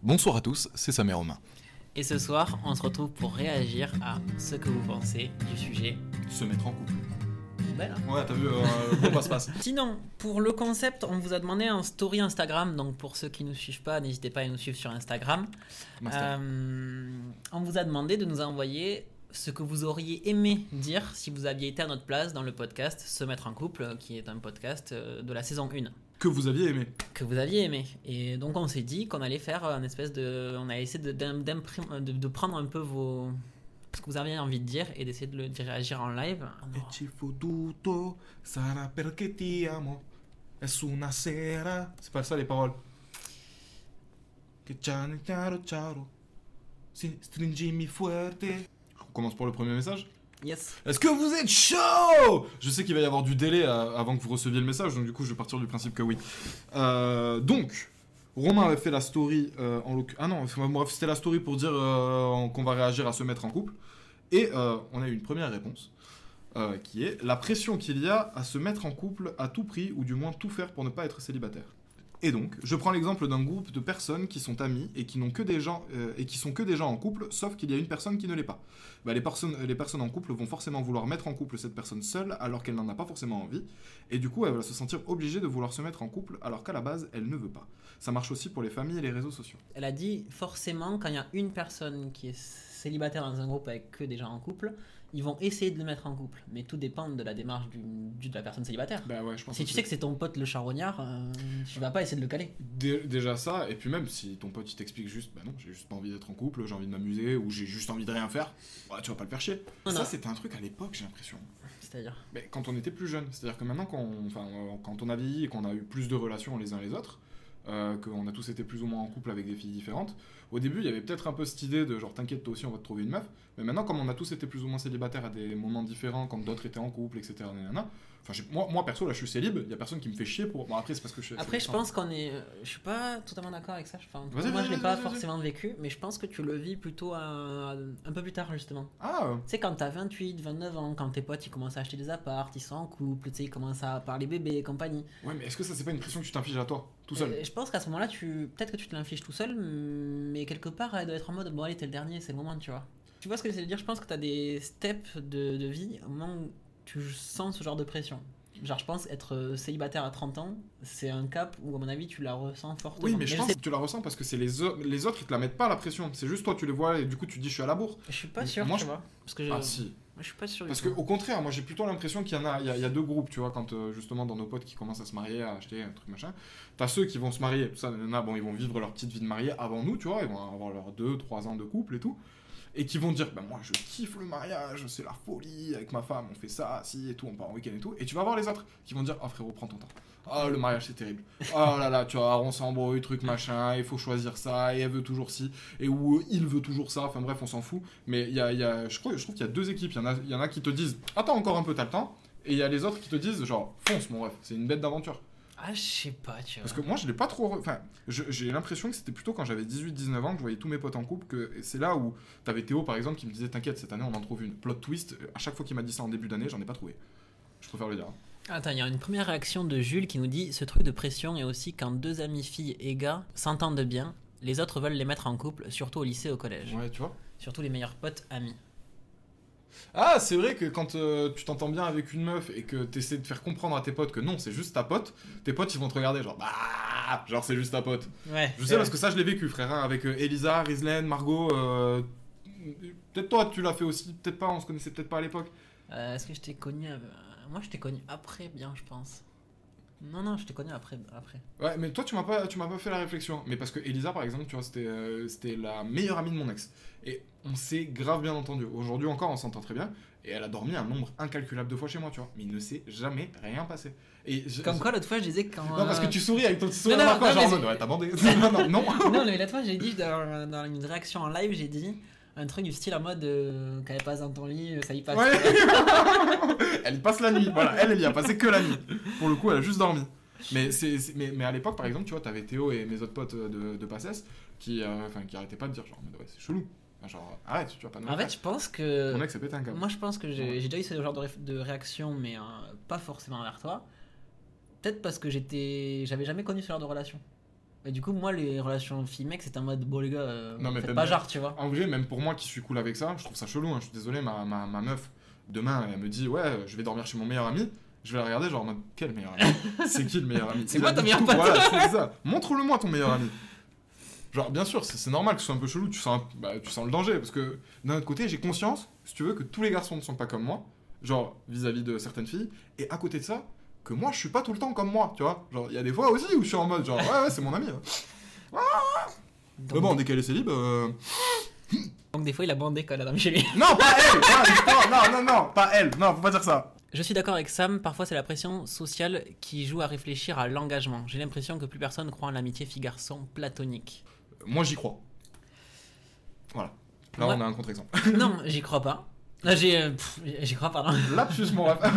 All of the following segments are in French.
Bonsoir à tous, c'est Samer Romain. Et ce soir, on se retrouve pour réagir à ce que vous pensez du sujet. Se mettre en couple. Voilà. Ouais, t'as vu, euh, bon passe-passe. Sinon, pour le concept, on vous a demandé un story Instagram. Donc, pour ceux qui ne nous suivent pas, n'hésitez pas à nous suivre sur Instagram. Euh, on vous a demandé de nous envoyer ce que vous auriez aimé dire si vous aviez été à notre place dans le podcast Se mettre en couple, qui est un podcast euh, de la saison 1 Que vous aviez aimé. que vous aviez aimé. Et donc on s'est dit qu'on allait faire un espèce de... On a essayé de, de, de prendre un peu vos... ce que vous aviez envie de dire et d'essayer de le de réagir en live. C'est pas ça les paroles. On commence pour le premier message. Yes. Est-ce que vous êtes chaud? Je sais qu'il va y avoir du délai euh, avant que vous receviez le message, donc du coup je vais partir du principe que oui. Euh, donc, Romain avait fait la story euh, en Ah non, c'était la story pour dire qu'on va réagir à se mettre en couple. Et on a eu une première réponse, qui est la pression qu'il y a à se mettre en couple à tout prix, ou du moins tout faire pour ne pas être célibataire. Et donc, je prends l'exemple d'un groupe de personnes qui sont amies et qui n'ont que des gens euh, et qui sont que des gens en couple, sauf qu'il y a une personne qui ne l'est pas. Bah, les, personnes, les personnes en couple vont forcément vouloir mettre en couple cette personne seule alors qu'elle n'en a pas forcément envie, et du coup elle va se sentir obligée de vouloir se mettre en couple alors qu'à la base elle ne veut pas. Ça marche aussi pour les familles et les réseaux sociaux. Elle a dit forcément quand il y a une personne qui est célibataire dans un groupe avec que des gens en couple, ils vont essayer de le mettre en couple. Mais tout dépend de la démarche du, du- de la personne célibataire. Bah ouais, je pense si tu sais que c'est ton pote le charognard, euh, tu vas pas essayer de le caler. Dé- Déjà ça, et puis même si ton pote il t'explique juste, bah non, j'ai juste pas envie d'être en couple, j'ai envie de m'amuser, ou j'ai juste envie de rien faire, bah tu vas pas le faire chier. Non, ça c'était un truc à l'époque, j'ai l'impression. C'est-à-dire Mais quand on était plus jeune, c'est-à-dire que maintenant, quand on, euh, quand on a vieilli et qu'on a eu plus de relations les uns les autres, euh, qu'on a tous été plus ou moins en couple avec des filles différentes, au début, il y avait peut-être un peu cette idée de genre, t'inquiète, toi aussi, on va te trouver une meuf. Mais maintenant, comme on a tous été plus ou moins célibataires à des moments différents, quand d'autres étaient en couple, etc., enfin, moi, moi, perso, là, je suis célib, il y a personne qui me fait chier pour. Bon, après, c'est parce que je suis. Après, je pense qu'on est. euh, Je suis pas totalement d'accord avec ça. Enfin, moi, je l'ai pas forcément vécu, mais je pense que tu le vis plutôt à- un peu plus tard, justement. Ah, Tu sais, quand t'as 28, 29 ans, quand tes potes ils commencent à acheter des apparts, ils sont en couple, tu sais, ils commencent à parler bébé et compagnie. ouais, mais est-ce que ça, c'est pas une pression que tu t'infliges à toi, tout seul Euh, je pense qu'à ce moment-là, tu... peut-être que tu te l'infliges tout seul, mais quelque part, elle doit être en mode bon, allez, t'es le dernier, c'est le moment, tu vois. Tu vois ce que j'essaie de dire? Je pense que t'as des steps de, de vie au moment où tu sens ce genre de pression. Genre, je pense être euh, célibataire à 30 ans, c'est un cap où, à mon avis, tu la ressens fortement. Oui, mais je pense sais- que tu la ressens parce que c'est les, les autres, ils te la mettent pas la pression. C'est juste toi, tu les vois et du coup, tu dis, je suis à la bourre. Je suis pas sûr, Moi, tu je- vois. Parce que. Ah, si. je suis pas sûr. Parce tout. que au contraire, moi j'ai plutôt l'impression qu'il y en a, il y, a, il y a deux groupes, tu vois, quand euh, justement dans nos potes qui commencent à se marier, à acheter un truc machin. T'as ceux qui vont se marier, tout ça, nanana, bon, ils vont vivre leur petite vie de mariée avant nous, tu vois, ils vont avoir leurs deux, trois ans de couple et tout, et qui vont dire, bah moi je kiffe le mariage, c'est la folie, avec ma femme, on fait ça, si et tout, on part en week-end et tout, et tu vas voir les autres qui vont dire, ah frérot, prends ton temps. Ah, le mariage c'est terrible. Oh là là, tu vois, on s'embrouille, truc machin, il faut choisir ça, et elle veut toujours ci, et ou il veut toujours ça, enfin bref, on s'en fout. Mais y a, y a- je, crois, je trouve qu'il y a deux équipes. Il y, en a, y en a qui te disent Attends encore un peu, t'as le temps. Et il y a les autres qui te disent, genre, fonce, mon ref, c'est une bête d'aventure. Ah, je sais pas, tu vois. Parce que moi, je l'ai pas trop. re- Enfin, je- j'ai l'impression que c'était plutôt quand j'avais 18-19 ans que je voyais tous mes potes en couple. que et c'est là où t'avais Théo, par exemple, qui me disait T'inquiète, cette année, on en trouve une. Plot twist, à chaque fois qu'il m'a dit ça en début d'année, j'en ai pas trouvé. Je préfère le dire. Attends, il y a une première réaction de Jules qui nous dit Ce truc de pression est aussi quand deux amis filles et gars s'entendent bien, les autres veulent les mettre en couple, surtout au lycée, au collège. Ouais, tu vois. Surtout les meilleurs potes amis. Ah, c'est vrai que quand euh, tu t'entends bien avec une meuf et que t'essaies de faire comprendre à tes potes que non, c'est juste ta pote, tes potes ils vont te regarder genre bah, genre c'est juste ta pote. Ouais. Je sais parce que ça je l'ai vécu, frère, hein, avec euh, Elisa, Rislaine, Margot. euh, Peut-être toi tu l'as fait aussi, peut-être pas, on se connaissait peut-être pas à l'époque. Euh, Est-ce que je t'ai connu. Moi, je t'ai connu après, bien, je pense. Non, non, je t'ai connu après. après. Ouais, mais toi tu m'as pas, tu m'as pas fait la réflexion. Mais parce que Elisa par exemple, tu vois, c'était, euh, c'était la meilleure amie de mon ex. Et on s'est grave bien entendu. Aujourd'hui encore, on s'entend très bien. Et elle a dormi un nombre incalculable de fois chez moi, tu vois. Mais il ne s'est jamais rien passé. Et je- Comme quoi, l'autre fois, je disais quand. Non, parce que tu souris avec ton petit sourire Non, non, non, genre ouais, t'as bandé. non, non, non. non, mais l'autre fois, j'ai dit dans, dans une réaction en live, j'ai dit un truc du style en mode euh, qu'elle passe dans ton lit, euh, ça y passe. Ouais. elle y passe la nuit. Voilà, elle, elle y a passé que la nuit. Pour le coup, elle a juste dormi. Mais, c'est, mais, mais à l'époque, par exemple, tu vois, t'avais Théo et mes autres potes de, de Passès qui, euh, qui arrêtaient pas de dire, genre, en mode, ouais, c'est chelou. Genre, arrête, tu vas pas nous En fait, je pense que. Mon un câble. Moi, je pense que j'ai déjà eu ce genre de, ré- de réaction, mais euh, pas forcément vers toi. Peut-être parce que j'étais, j'avais jamais connu ce genre de relation. Et du coup, moi, les relations filles-mec, c'était en mode, bon, les gars, euh, Non, mais faites pas genre, tu vois. En vrai, même pour moi qui suis cool avec ça, je trouve ça chelou. hein. Je suis désolé, ma, ma, ma meuf, demain, elle me dit, ouais, je vais dormir chez mon meilleur ami. Je vais la regarder, genre, en mode, quel meilleur ami? C'est qui le meilleur ami? C'est moi a ton meilleur. Voilà, c'est ça. Montre-le-moi ton meilleur ami. Genre, bien sûr, c'est c'est normal que ce soit un peu chelou, tu sens, un- bah, tu sens le danger. Parce que d'un autre côté, j'ai conscience, si tu veux, que tous les garçons ne sont pas comme moi. Genre, vis-à-vis de certaines filles. Et à côté de ça, que moi, je suis pas tout le temps comme moi, tu vois. Genre, il y a des fois aussi où je suis en mode, genre, ouais, ouais, c'est mon ami. Donc, Mais bon, dès qu'elle est célib, euh, donc, des fois, il a bandé quand elle a dormi chez lui. Non, pas elle pas- Non, non, non, pas elle Non, faut pas dire ça Je suis d'accord avec Sam, parfois c'est la pression sociale qui joue à réfléchir à l'engagement. J'ai l'impression que plus personne croit en l'amitié fille-garçon platonique. Moi, j'y crois. Voilà. Là, Ouais. on a un contre-exemple. non, j'y crois pas. Ah, J'ai, euh, j'y crois, pardon. Lapsus, mon ref.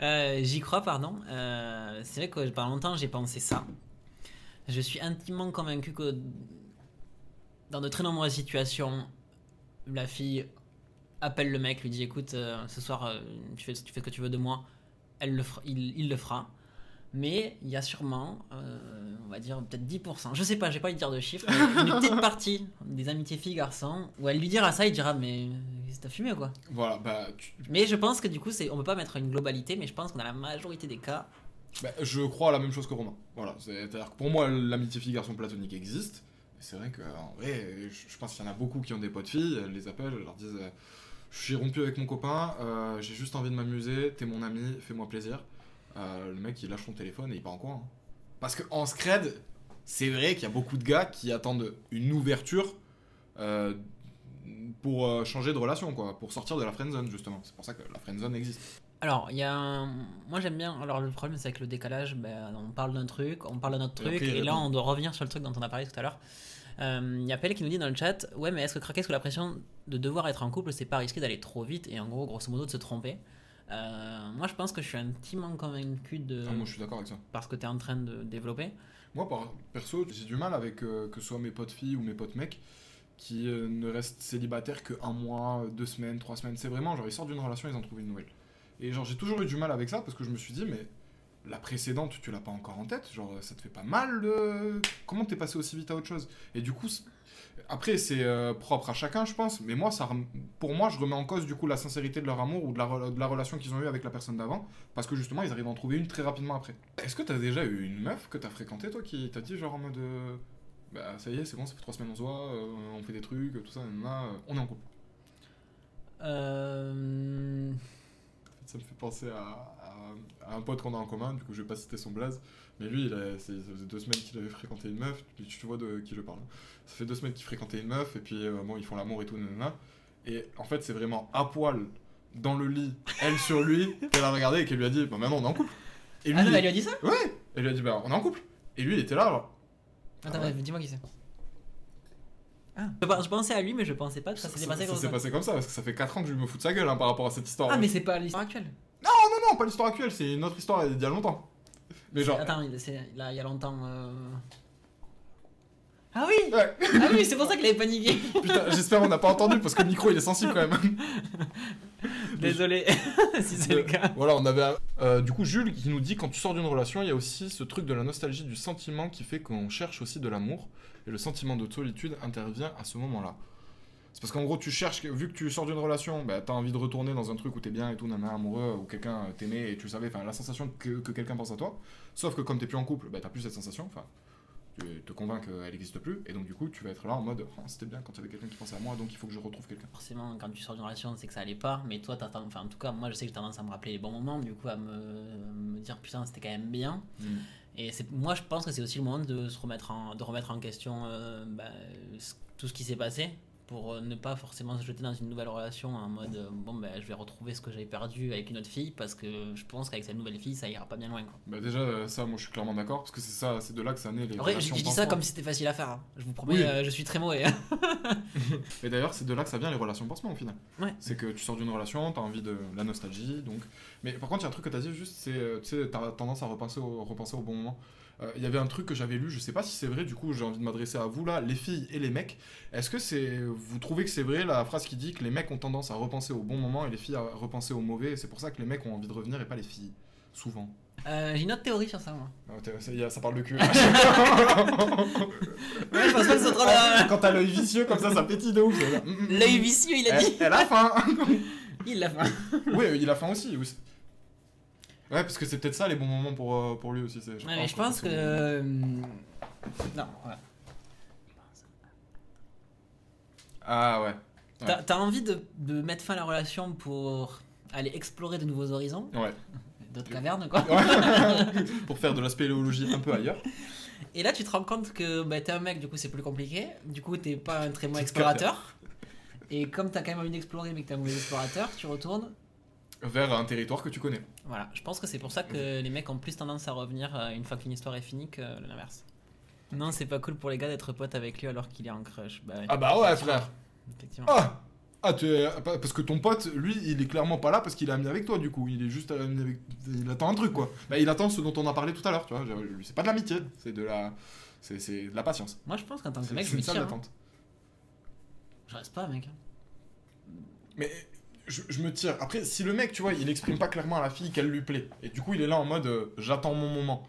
Euh, j'y crois, pardon. Euh, c'est vrai que pendant longtemps j'ai pensé ça. Je suis intimement convaincu que dans de très nombreuses situations, la fille appelle le mec, lui dit écoute, euh, ce soir tu, fais, ce que tu veux de moi, Elle le il le fera. Mais il y a sûrement, euh, on va dire peut-être 10%, je sais pas, j'ai pas envie de dire de chiffres, mais une petite partie des amitiés filles-garçons où elle lui dira ça, il dira mais t'as fumé ou quoi Voilà, bah, tu- mais je pense que du coup, c'est, on peut pas mettre une globalité, mais je pense que dans la majorité des cas, bah, je crois à la même chose que Romain. Voilà, c'est-à-dire que pour moi, l'amitié fille-garçon platonique existe. C'est vrai qu'en vrai, je je pense qu'il y en a beaucoup qui ont des potes filles, elles les appellent, elles leur disent euh, Je suis rompu avec mon copain, euh, j'ai juste envie de m'amuser, t'es mon ami, fais-moi plaisir. Euh, le mec, il lâche son téléphone et il part en coin. hein. Parce qu'en scred, c'est vrai qu'il y a beaucoup de gars qui attendent une ouverture euh, pour euh, changer de relation, quoi, pour sortir de la friendzone, justement. C'est pour ça que la friendzone existe. alors il y a, un- moi j'aime bien. Alors le problème c'est avec le décalage, ben, on parle d'un truc, on parle d'un autre truc, et là on doit revenir sur le truc dont on a parlé tout à l'heure. Euh, Il y a Pelle qui nous dit dans le chat, ouais mais est-ce que craquer sous la pression de devoir être en couple, c'est pas risqué d'aller trop vite et en gros grosso modo de se tromper? Euh, moi je pense que je suis intimement convaincu de Ah, moi, je suis d'accord avec ça. parce que tu es en train de développer. Moi, par- perso, j'ai du mal avec euh, que ce soit mes potes filles ou mes potes mecs qui euh, ne restent célibataires que un mois, deux semaines, trois semaines. C'est vraiment genre ils sortent d'une relation, ils en trouvent une nouvelle. Et genre j'ai toujours eu du mal avec ça parce que je me suis dit mais la précédente tu l'as pas encore en tête, genre ça te fait pas mal de... Comment t'es passé aussi vite à autre chose? Et du coup, après c'est euh, propre à chacun je pense, mais moi ça, pour moi je remets en cause du coup la sincérité de leur amour ou de la, re- de la relation qu'ils ont eu avec la personne d'avant parce que justement ils arrivent à en trouver une très rapidement après. Est-ce que t'as déjà eu une meuf que t'as fréquentée toi qui t'a dit genre en mode euh, bah ça y est c'est bon ça fait trois semaines on se voit, euh, on fait des trucs tout ça, nanana, on est en couple. Euh, Ça me fait penser à, à- à un pote qu'on a en commun, du coup je vais pas citer son blaze, mais lui il a, ça faisait deux semaines qu'il avait fréquenté une meuf, puis tu vois de qui je parle. Ça fait deux semaines qu'il fréquentait une meuf, et puis euh, bon ils font l'amour et tout, nanana. Et en fait c'est vraiment à poil, dans le lit, elle sur lui, qu'elle a regardé et qu'elle lui a dit bah maintenant on est en couple. Et lui, Ah non, mais elle lui a dit ça? Ouais, elle lui a dit bah on est en couple. Et lui il était là genre. Attends, Ah ouais. dis-moi qui c'est. Ah. Je, pe- je pensais à lui, mais je pensais pas que ça Ça, s'était ça- passé ça comme s'est ça. passé comme ça, parce que ça fait 4 ans que je me fous de sa gueule hein, par rapport à cette histoire. Ah, mais c'est pas l'histoire actuelle. Non, non, pas l'histoire actuelle, c'est une autre histoire d'il y a longtemps. Mais genre. Attends, il- c'est- là, il y a longtemps. euh, Ah oui Ouais. Ah oui, c'est pour ça qu'il avait paniqué. Putain, j'espère on n'a pas entendu parce que le micro il est sensible quand même. Désolé si c'est le cas. Voilà, on avait. euh, du coup, Jules qui nous dit quand tu sors d'une relation, il y a aussi ce truc de la nostalgie, du sentiment qui fait qu'on cherche aussi de l'amour. Et le sentiment de solitude intervient à ce moment-là. C'est parce qu'en gros, tu cherches, vu que tu sors d'une relation, bah, t'as envie de retourner dans un truc où t'es bien et tout, nana, amoureux, ou quelqu'un euh, t'aimait et tu savais, enfin, la sensation que, que quelqu'un pense à toi. Sauf que comme t'es plus en couple, bah, t'as plus cette sensation, enfin, tu te convaincs qu'elle n'existe plus, et donc du coup, tu vas être là en mode, Oh, c'était bien quand il y avait quelqu'un qui pensait à moi, donc il faut que je retrouve quelqu'un. Forcément, quand tu sors d'une relation, c'est que ça allait pas, mais toi, t'as enfin, en tout cas, moi, je sais que j'ai tendance à me rappeler les bons moments, du coup, à me, me dire putain, c'était quand même bien. Et c'est, moi, je pense que c'est aussi le moment de se remettre en, de remettre en question euh, bah, tout ce qui s'est passé pour euh, ne pas forcément se jeter dans une nouvelle relation en mode euh, bon, ben je vais retrouver ce que j'avais perdu avec une autre fille parce que je pense qu'avec cette nouvelle fille, ça ira pas bien loin. Quoi. Bah déjà euh, ça moi je suis clairement d'accord parce que c'est ça c'est de là que ça naît les Après, je, relations je dis ça comme si c'était facile à faire. hein. Je vous promets, Oui. euh, je suis très mauvais. Et d'ailleurs c'est de là que ça vient les relations pansement au final. Ouais. C'est que tu sors d'une relation, t'as envie de la nostalgie donc. Mais par contre il y a un truc que t'as dit juste c'est tu sais t'as tendance à repenser au, repenser au bon moment. Euh, Il y avait un truc que j'avais lu, je sais pas si c'est vrai, du coup j'ai envie de m'adresser à vous là, les filles et les mecs. Est-ce que c'est, vous trouvez que c'est vrai la phrase qui dit que les mecs ont tendance à repenser au bon moment et les filles à repenser au mauvais et c'est pour ça que les mecs ont envie de revenir et pas les filles Souvent? Euh, j'ai une autre théorie sur ça, moi. Ah, ça, a- parle de cul. Ouais, je pense pas que ce soit trop la- Quand t'as l'œil vicieux comme ça, ça pétille de ouf. L'œil vicieux, il a dit. Elle, elle a faim. Il l'a fait. oui, il a faim aussi. Ouais, parce que c'est peut-être ça les bons moments pour, euh, pour lui aussi. c'est- Ouais, mais je pense que. euh, Non, voilà. Ah ouais. T'as t'as envie de, de mettre fin à la relation pour aller explorer de nouveaux horizons, Ouais. d'autres cavernes, quoi. Ouais. pour faire de la spéléologie un peu ailleurs. Et là, tu te rends compte que bah, t'es un mec, du coup, c'est plus compliqué. Du coup, t'es pas un très bon explorateur. Et comme t'as quand même envie d'explorer, mais que t'es un mauvais explorateur, tu retournes. Vers un territoire que tu connais. Voilà, je pense que c'est pour ça que les mecs ont plus tendance à revenir euh, une fois qu'une histoire est finie que l'inverse. Non, c'est pas cool pour les gars d'être potes avec lui alors qu'il est en crush. Bah, Ah bah ouais, frère. effectivement. Ah ah, tu es- parce que ton pote, lui, il est clairement pas là parce qu'il est ami avec toi, du coup. Il est juste ami avec. Il attend un truc, quoi. Bah, il attend ce dont on a parlé tout à l'heure, tu vois. C'est pas de l'amitié, c'est de la. C'est de la patience. Moi, je pense qu'en tant que mec, c'est je me tire. hein. Je reste pas, mec. Mais je, je me tire. Après, si le mec, tu vois, il exprime pas clairement à la fille qu'elle lui plaît, et du coup, il est là en mode euh, j'attends mon moment.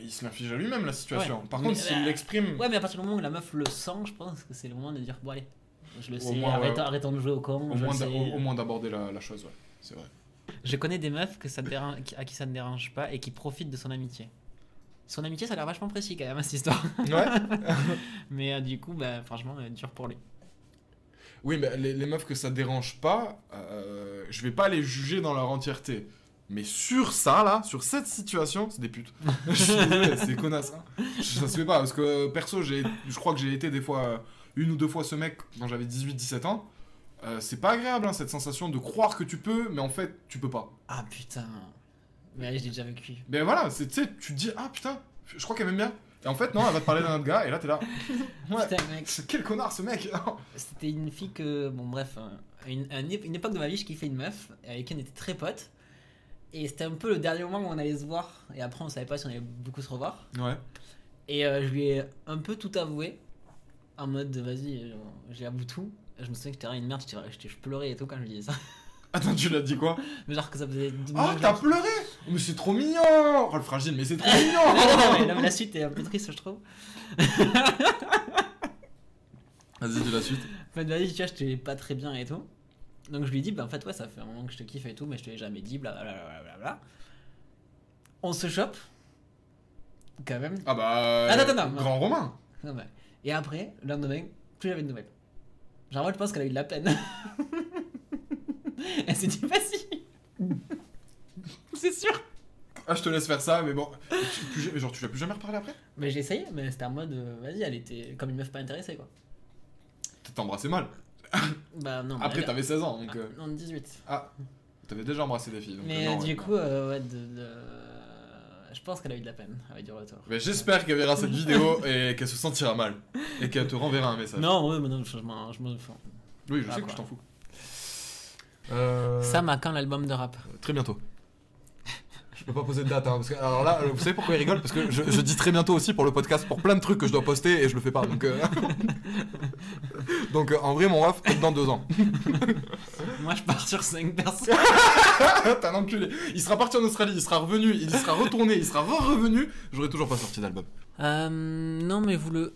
Il se l'inflige à lui-même la situation. Ouais. Par Mais, contre, s'il l'exprime. Ouais, mais à partir du moment où la meuf le sent, je pense que c'est le moment de dire bon, allez, je le Au sais, moins, ouais. arrêtons, arrêtons de jouer au con. Au je moins, au, au d'aborder la, la chose, ouais. C'est vrai. Je connais des meufs que ça dérange, à qui ça ne dérange pas et qui profitent de son amitié. Son amitié, ça a l'air vachement précis quand même, cette histoire. Ouais. Mais euh, du coup, bah, franchement, euh, dur pour lui. Oui, mais les, les meufs que ça dérange pas, euh, je vais pas les juger dans leur entièreté. Mais sur ça, là, sur cette situation, c'est des putes. je suis désolé, c'est connasse. hein. Ça se fait pas, parce que perso, j'ai, je crois que j'ai été des fois, une ou deux fois ce mec quand j'avais 18-17 ans. Euh, c'est pas agréable, hein, cette sensation de croire que tu peux, mais en fait, tu peux pas. Ah putain. Mais je l'ai déjà vécu. Mais voilà, c'est, tu sais, tu te dis, ah putain, je crois qu'elle m'aime bien. Et en fait, non, elle va te parler d'un autre gars, et là, t'es là. Ouais, Putain, mec. quel connard ce mec C'était une fille que, bon, bref, euh, une, un- une époque de ma vie, je kiffais une meuf avec qui on était très potes. Et c'était un peu le dernier moment où on allait se voir. Et après, on savait pas si on allait beaucoup se revoir. Ouais. Et euh, je lui ai un peu tout avoué. En mode, vas-y, euh, j'avoue tout. Je me souviens que j'étais une merde, je pleurais et tout quand je lui disais ça. Attends, tu l'as dit quoi Mais genre que ça faisait. Oh, minutes, t'as pleuré Mais c'est trop mignon Oh, le fragile, mais c'est trop non, non, non, mais mignon la, suite est un peu triste, je trouve. Vas-y, dis la suite. En fait, vas-y, tu vois, j'étais pas très bien et tout. Donc je lui dis, bah en fait, ouais, ça fait un moment que je te kiffe et tout, mais je te l'ai jamais dit, blablabla. Bla, bla. On se chope. Quand même. Ah bah... Attends, attends, attends. Grand Romain Ah. Et après, le lendemain, plus j'avais de nouvelles. Genre, moi, je pense qu'elle a eu de la peine. Elle s'est dit, vas-y. C'est sûr. Ah, je te laisse faire ça, mais bon... Tu, genre, tu l'as plus jamais reparlé après? Mais j'ai essayé, mais c'était en mode, euh, vas-y, elle était comme une meuf pas intéressée, quoi. T'as embrassé mal. Bah non. Après, t'avais 16 ans, donc... Ah, euh, Non, 18. Ah, t'avais déjà embrassé des filles. donc, Mais euh, non, du ouais. coup, euh, ouais, de, de- je pense qu'elle a eu de la peine avec du retour. Mais j'espère qu'elle verra cette vidéo et qu'elle se sentira mal. Et qu'elle te renverra un message. Non, ouais, mais non, je m'en fous. Oui, je Ah, sais que je t'en fous. Euh, Sam a quand l'album de rap Très bientôt. Je peux pas poser de date, hein, parce que, alors là, vous savez pourquoi il rigole? Parce que je, je dis très bientôt aussi pour le podcast, pour plein de trucs que je dois poster et je le fais pas. Donc, euh, donc euh, en vrai, mon ref, dans deux ans. Moi, je pars sur 5 personnes. T'as un enculé. Il sera parti en Australie, il sera revenu, il sera retourné, il sera re-revenu. J'aurais toujours pas sorti d'album. Euh, non, mais vous le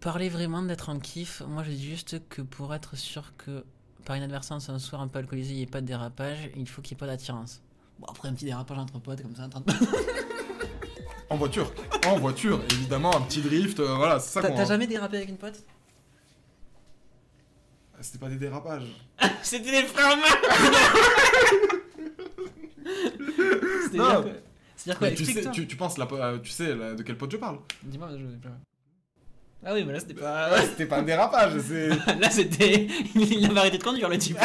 parlez vraiment d'être en kiff. Moi, je dis juste que pour être sûr que par inadvertance, un soir un peu alcoolisé, il n'y ait pas de dérapage, il faut qu'il n'y ait pas d'attirance. Bon, après, un petit dérapage entre potes, comme ça, en train de- En voiture. En voiture, évidemment, un petit drift, euh, voilà, c'est ça T'as qu'on. t'as jamais dérapé avec une pote? Ah, C'était pas des dérapages. C'était des frères C'est-à-dire Non. quoi C'est-à-dire quoi Mais tu, sais, Explique-toi. tu, tu penses, la, po- euh, tu sais la- de quel pote je parle? Dis-moi, je... Ah oui, mais là, c'était pas... C'était pas un dérapage, c'est. Là, c'était... Il avait arrêté de conduire, le type.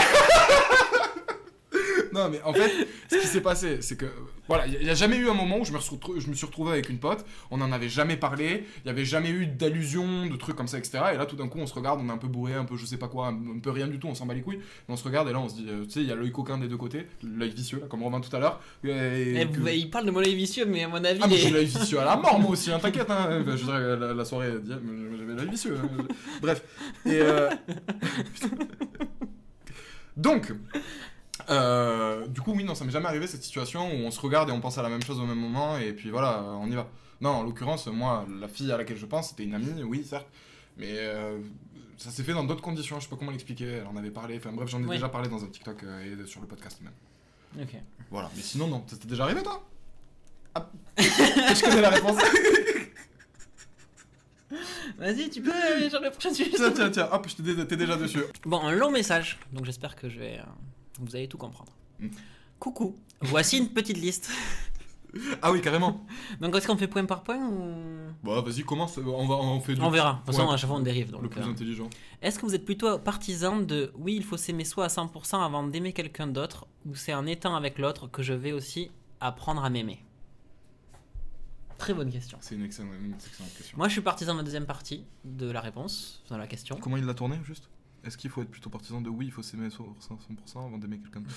Non, mais en fait, ce qui s'est passé, c'est que voilà, il n'y a, jamais eu un moment où je me, je me suis retrouvé avec une pote, on n'en avait jamais parlé, il n'y avait jamais eu d'allusion, de trucs comme ça, etc. Et là, tout d'un coup, on se regarde, on est un peu bourré, un peu je sais pas quoi, un, un peu rien du tout, on s'en bat les couilles. On se regarde et là, on se dit, euh, tu sais, il y a l'œil coquin des deux côtés, l'œil vicieux, là, comme Romain tout à l'heure. Eh, que- vous- Il parle de mon œil vicieux, mais à mon avis... Ah, mais j'ai l'œil vicieux à la mort, moi aussi, hein, t'inquiète, hein. Enfin, je dirais, la, la soirée j'avais l'œil vicieux. hein. Bref. Et. euh, Donc. Euh, du coup, oui, non, ça m'est jamais arrivé cette situation où on se regarde et on pense à la même chose au même moment, et puis voilà, on y va. Non, en l'occurrence, moi, la fille à laquelle je pense, c'était une amie, oui, certes, mais euh, ça s'est fait dans d'autres conditions, je sais pas comment l'expliquer, elle en avait parlé, enfin bref, j'en ai Oui. déjà parlé dans un TikTok euh, et sur le podcast même. Ok. Voilà, mais sinon, non, ça t'est déjà arrivé toi? Ah. Je connais la réponse. Vas-y, tu peux aller sur le prochain sujet. tiens, tiens, tiens, hop, t'es déjà dessus. Bon, un long message, donc j'espère que je vais... Vous allez tout comprendre. Mm. Coucou, voici une petite liste. Ah oui, carrément. Donc est-ce qu'on fait point par point ou... Bon, vas-y, commence, on, va, on fait du... On verra, de toute façon Ouais. à chaque fois on dérive. Donc, le plus euh, intelligent. Est-ce que vous êtes plutôt partisan de oui, il faut s'aimer soi à 100% avant d'aimer quelqu'un d'autre, ou c'est en étant avec l'autre que je vais aussi apprendre à m'aimer? Très bonne question. C'est une excellente, une excellente question. Moi je suis partisan de la deuxième partie de la réponse dans la question. Comment il l'a tourné, juste? Est-ce qu'il faut être plutôt partisan de oui, il faut s'aimer sur 100% avant d'aimer quelqu'un d'autre?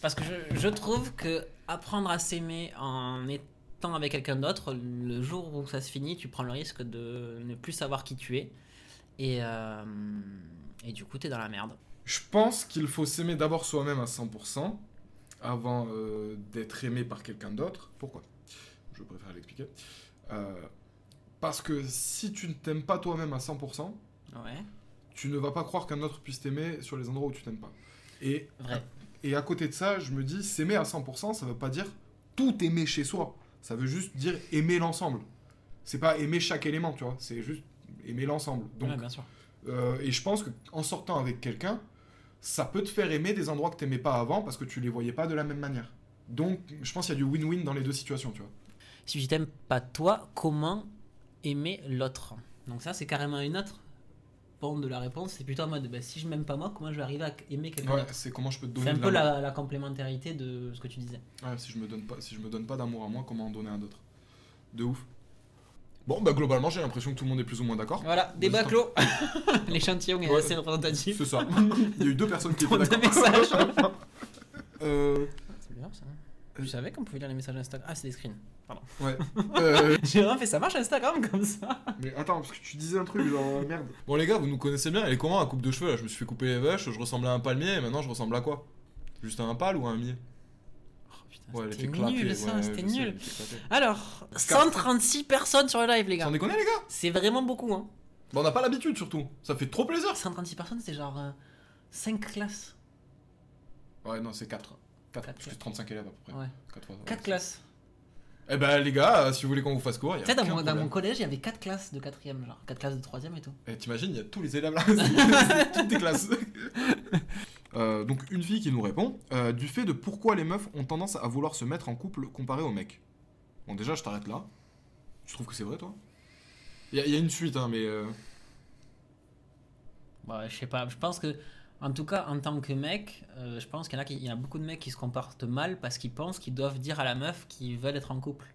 Parce que je, je trouve que apprendre à s'aimer en étant avec quelqu'un d'autre, le jour où ça se finit, tu prends le risque de ne plus savoir qui tu es. Et, euh, et du coup, t'es dans la merde. Je pense qu'il faut s'aimer d'abord soi-même à 100% avant euh, d'être aimé par quelqu'un d'autre. Pourquoi? Je préfère l'expliquer. Euh, parce que si tu ne t'aimes pas toi-même à 100%, Ouais. tu ne vas pas croire qu'un autre puisse t'aimer sur les endroits où tu t'aimes pas. Et, Vrai. et à côté de ça, je me dis, s'aimer à 100%, ça veut pas dire tout aimer chez soi. Ça veut juste dire aimer l'ensemble. C'est pas aimer chaque élément, tu vois. C'est juste aimer l'ensemble. Donc, Ouais, bien sûr. euh, et je pense qu'en sortant avec quelqu'un, ça peut te faire aimer des endroits que t'aimais pas avant parce que tu les voyais pas de la même manière. Donc, je pense qu'il y a du win-win dans les deux situations, tu vois. Si tu t'aimes pas toi, comment aimer l'autre? Donc ça, c'est carrément une autre de la réponse. C'est plutôt en mode, bah, si je m'aime pas moi, comment je vais arriver à aimer quelqu'un Ouais, c'est comment je peux te donner C'est un peu la, la complémentarité de ce que tu disais. Ouais, si je me donne pas, si je me donne pas d'amour à moi, comment en donner à d'autres De ouf. Bon, bah globalement, j'ai l'impression que tout le monde est plus ou moins d'accord. Voilà, débat Vas-y, clos. L'échantillon est Ouais. assez représentatif. C'est ça. Il y a eu deux personnes qui étaient d'accord. messages. Euh, C'est bizarre ça. Tu savais qu'on pouvait lire les messages Instagram Ah, c'est des screens. ouais. Euh, J'ai vraiment fait ça marche Instagram comme ça. mais attends, parce que tu disais un truc, genre euh, merde. Bon, les gars, vous nous connaissez bien. Elle est comment, la coupe de cheveux là? Je me suis fait couper les vaches, je ressemblais à un palmier, et maintenant je ressemble à quoi? Juste à un pal ou à un mier? Oh, putain, Ouais, c'était nul ça, ouais, c'était je sais, nul. Alors, 136 personnes sur le live, les gars. Sans déconner, les gars C'est vraiment beaucoup, hein. Bon, on n'a pas l'habitude surtout. Ça fait trop plaisir. 136 personnes, c'est genre 5 classes. Ouais, non, c'est 4. 4, Quatre, parce que ouais. 35 élèves à peu près. Ouais. 4 fois. 4 classes. Eh ben, les gars, euh, si vous voulez qu'on vous fasse court, il y a Tu sais, dans, mon- dans problème. mon collège, il y avait 4 classes de 4ème, genre 4 classes de 3ème et tout. Eh, T'imagines, il y a tous les élèves là, toutes des classes. Euh, donc une fille qui nous répond, euh, du fait de pourquoi les meufs ont tendance à vouloir se mettre en couple comparé aux mecs. Bon déjà je t'arrête là. Tu trouves que c'est vrai toi? Il y, a- il y a une suite hein, mais... euh, Bah, je sais pas, je pense que, en tout cas, en tant que mec, euh, je pense qu'il y, en a a beaucoup de mecs qui se comportent mal parce qu'ils pensent qu'ils doivent dire à la meuf qu'ils veulent être en couple.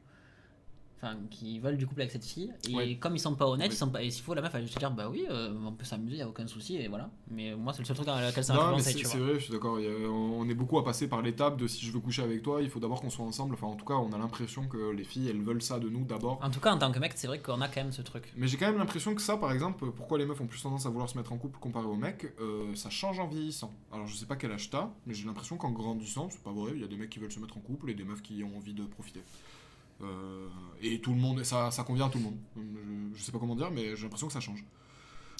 Enfin, qui veulent du couple avec cette fille. Et Ouais. comme ils sont pas honnêtes, Oui. ils sont pas. Et s'il faut, la meuf, elle va juste dire, bah oui, euh, on peut s'amuser, y a aucun souci, et voilà. Mais moi, c'est le seul truc dans lequel ça penser, c'est vrai, je suis d'accord. on est beaucoup à passer par l'étape de si je veux coucher avec toi, il faut d'abord qu'on soit ensemble. Enfin, en tout cas, on a l'impression que les filles, elles veulent ça de nous d'abord. En tout cas, en tant que mec, c'est vrai qu'on a quand même ce truc. Mais j'ai quand même l'impression que ça, par exemple, pourquoi les meufs ont plus tendance à vouloir se mettre en couple comparé aux mecs, euh, ça change en vieillissant. Alors je sais pas quel âge t'as, mais j'ai l'impression qu'en grandissant, c'est pas vrai, il y a des mecs qui veulent se mettre en couple et des meufs qui ont envie de profiter. Euh, et tout le monde, ça, ça convient à tout le monde. Je, je sais pas comment dire, mais j'ai l'impression que ça change.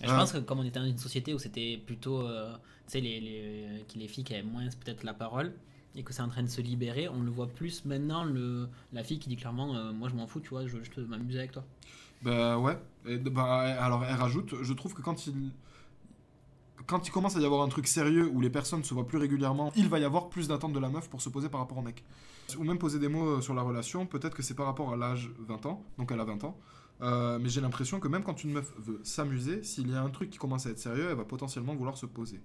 Je pense que comme on était dans une société où c'était plutôt, euh, tu sais, les, les, les filles qui avaient moins peut-être la parole, et que c'est en train de se libérer, on le voit plus maintenant, le, la fille qui dit clairement, euh, moi je m'en fous, tu vois, je veux juste m'amuser avec toi. Bah ouais. Et, bah, alors elle rajoute, je trouve que quand il quand il commence à y avoir un truc sérieux où les personnes se voient plus régulièrement, il va y avoir plus d'attente de la meuf pour se poser par rapport au mec. Ou même poser des mots euh, sur la relation, peut-être que c'est par rapport à l'âge 20 ans, donc elle a 20 ans. Euh, mais j'ai l'impression que même quand une meuf veut s'amuser, s'il y a un truc qui commence à être sérieux, elle va potentiellement vouloir se poser.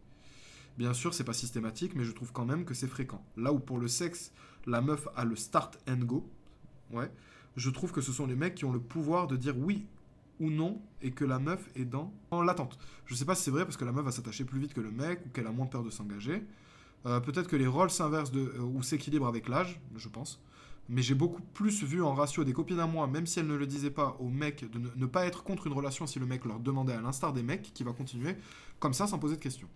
Bien sûr, c'est pas systématique, mais je trouve quand même que c'est fréquent. Là où pour le sexe, la meuf a le start and go, ouais, je trouve que ce sont les mecs qui ont le pouvoir de dire oui ou non et que la meuf est dans en l'attente. Je sais pas si c'est vrai parce que la meuf va s'attacher plus vite que le mec ou qu'elle a moins peur de s'engager. Euh, Peut-être que les rôles s'inversent euh, ou s'équilibrent avec l'âge, je pense. Mais j'ai beaucoup plus vu en ratio des copines à moi, même si elles ne le disaient pas, aux mecs de ne, ne pas être contre une relation si le mec leur demandait, à l'instar des mecs, qui va continuer comme ça sans poser de questions.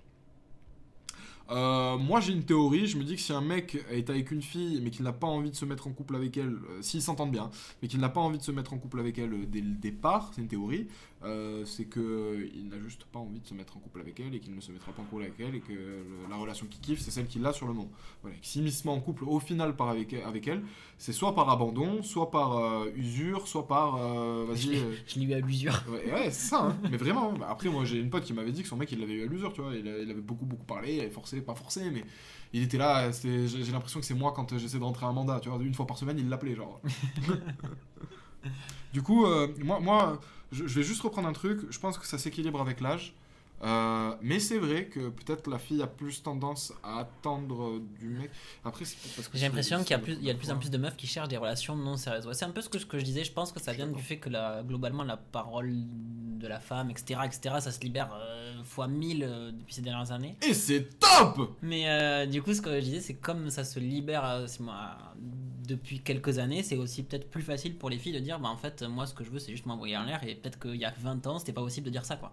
Euh, moi j'ai une théorie, je me dis que si un mec est avec une fille mais qu'il n'a pas envie de se mettre en couple avec elle, euh, s'ils s'entendent bien, mais qu'il n'a pas envie de se mettre en couple avec elle euh, dès le départ, c'est une théorie, euh, c'est que euh, n'a juste pas envie de se mettre en couple avec elle et qu'il ne se mettra pas en couple avec elle et que le- la relation qu'il kiffe c'est celle qu'il a sur le moment. Voilà, s'il se met en couple au final par avec, avec elle, c'est soit par abandon, soit par euh, usure, soit par euh, Je vas-y. je l'ai eu à l'usure. Ouais, ouais, c'est ça, hein. mais vraiment. Bah, après, moi, j'ai une pote qui m'avait dit que son mec, il l'avait eu à l'usure, tu vois. Il, avait beaucoup, beaucoup parlé, il avait forcé, pas forcé, mais il était là. J'ai l'impression que c'est moi quand j'essaie de rentrer un mandat, tu vois. Une fois par semaine, il l'appelait, genre. du coup, euh, moi, moi je, je vais juste reprendre un truc. Je pense que ça s'équilibre avec l'âge. Euh, mais c'est vrai que peut-être la fille a plus tendance à attendre du mec. Après, parce que J'ai l'impression qu'il y a, plus, il y a de plus en plus de meufs qui cherchent des relations non sérieuses. Ouais, c'est un peu ce que, ce que je disais, je pense que ça vient du fait que la, globalement la parole de la femme, etc., etc., ça se libère euh, fois 1000 euh, depuis ces dernières années. Et c'est top Mais du coup, ce que je disais, c'est comme ça se libère depuis quelques années, c'est aussi peut-être plus facile pour les filles de dire, bah en fait, moi ce que je veux, c'est juste m'envoyer en l'air, et peut-être qu'il y a 20 ans, c'était pas possible de dire ça, quoi.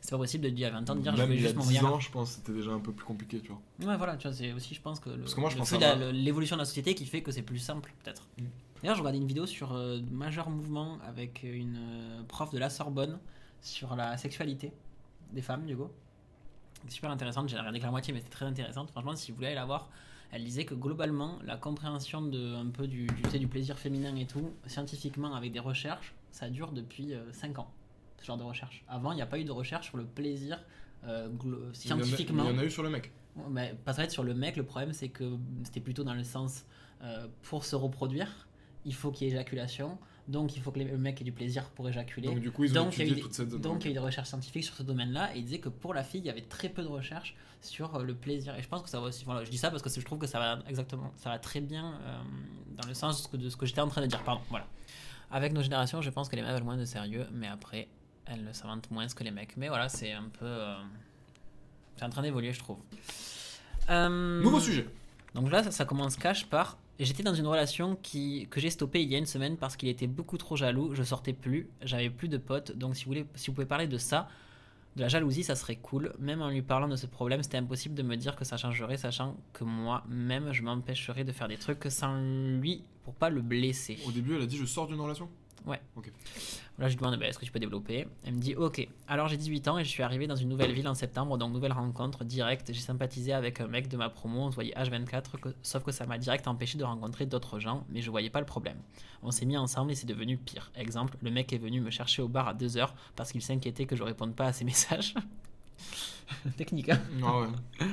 C'est pas possible de dire à 20 ans de dire, je Même vais il y a juste m'envoyer 10 en l'air. ans, je pense que c'était déjà un peu plus compliqué, tu vois. Ouais, voilà, tu vois, c'est aussi, je pense que le, Parce que moi, je le pense fait à de la- ma- le- l'évolution de la société qui fait que c'est plus simple, peut-être. Mm. D'ailleurs, je regardais une vidéo sur euh, Majeur Mouvement avec une euh, prof de la Sorbonne sur la sexualité des femmes, du coup. Super intéressante, j'ai regardé que la moitié, mais c'était très intéressante. Franchement, si vous voulez aller la voir, elle disait que globalement, la compréhension de, un peu du, du, tu sais, du plaisir féminin et tout, scientifiquement, avec des recherches, ça dure depuis 5 ans, ce genre de recherche. Avant, il n'y a pas eu de recherche sur le plaisir euh, scientifiquement. Il y en a eu sur le mec. Mais pas être sur le mec, le problème c'est que c'était plutôt dans le sens euh, pour se reproduire, il faut qu'il y ait éjaculation, donc il faut que le mec ait du plaisir pour éjaculer. Donc, du coup, ils ont Donc, il y a eu étudié des- toute cette zone. donc il y a eu des recherches scientifiques sur ce domaine-là et il disait que pour la fille il y avait très peu de recherches sur euh, le plaisir et je pense que ça va aussi voilà je dis ça parce que je trouve que ça va exactement ça va très bien euh, dans le sens de ce que, j'étais en train de dire pardon voilà avec nos générations je pense que les meufs veulent moins de sérieux mais après elles le s'inventent moins que les mecs mais voilà c'est un peu euh, c'est en train d'évoluer je trouve Euh, Nouveau sujet. donc là, ça, ça commence cash par. J'étais dans une relation qui, que j'ai stoppée il y a une semaine parce qu'il était beaucoup trop jaloux. Je sortais plus, j'avais plus de potes. Donc si vous, voulez, si vous pouvez parler de ça, de la jalousie, ça serait cool. Même en lui parlant de ce problème, c'était impossible de me dire que ça changerait, sachant que moi-même, je m'empêcherais de faire des trucs sans lui pour pas le blesser. Au début, elle a dit je sors d'une relation. Là, je lui demande bah, est-ce que tu peux développer? Elle me dit ok. Alors j'ai 18 ans et je suis arrivé dans une nouvelle ville en septembre, donc nouvelle rencontre directe. J'ai sympathisé avec un mec de ma promo, on se voyait H24, que- sauf que ça m'a direct empêché de rencontrer d'autres gens, mais je voyais pas le problème. On s'est mis ensemble et c'est devenu pire. Exemple, le mec est venu me chercher au bar à 2h parce qu'il s'inquiétait que je réponde pas à ses messages. Technique, hein Ah ouais.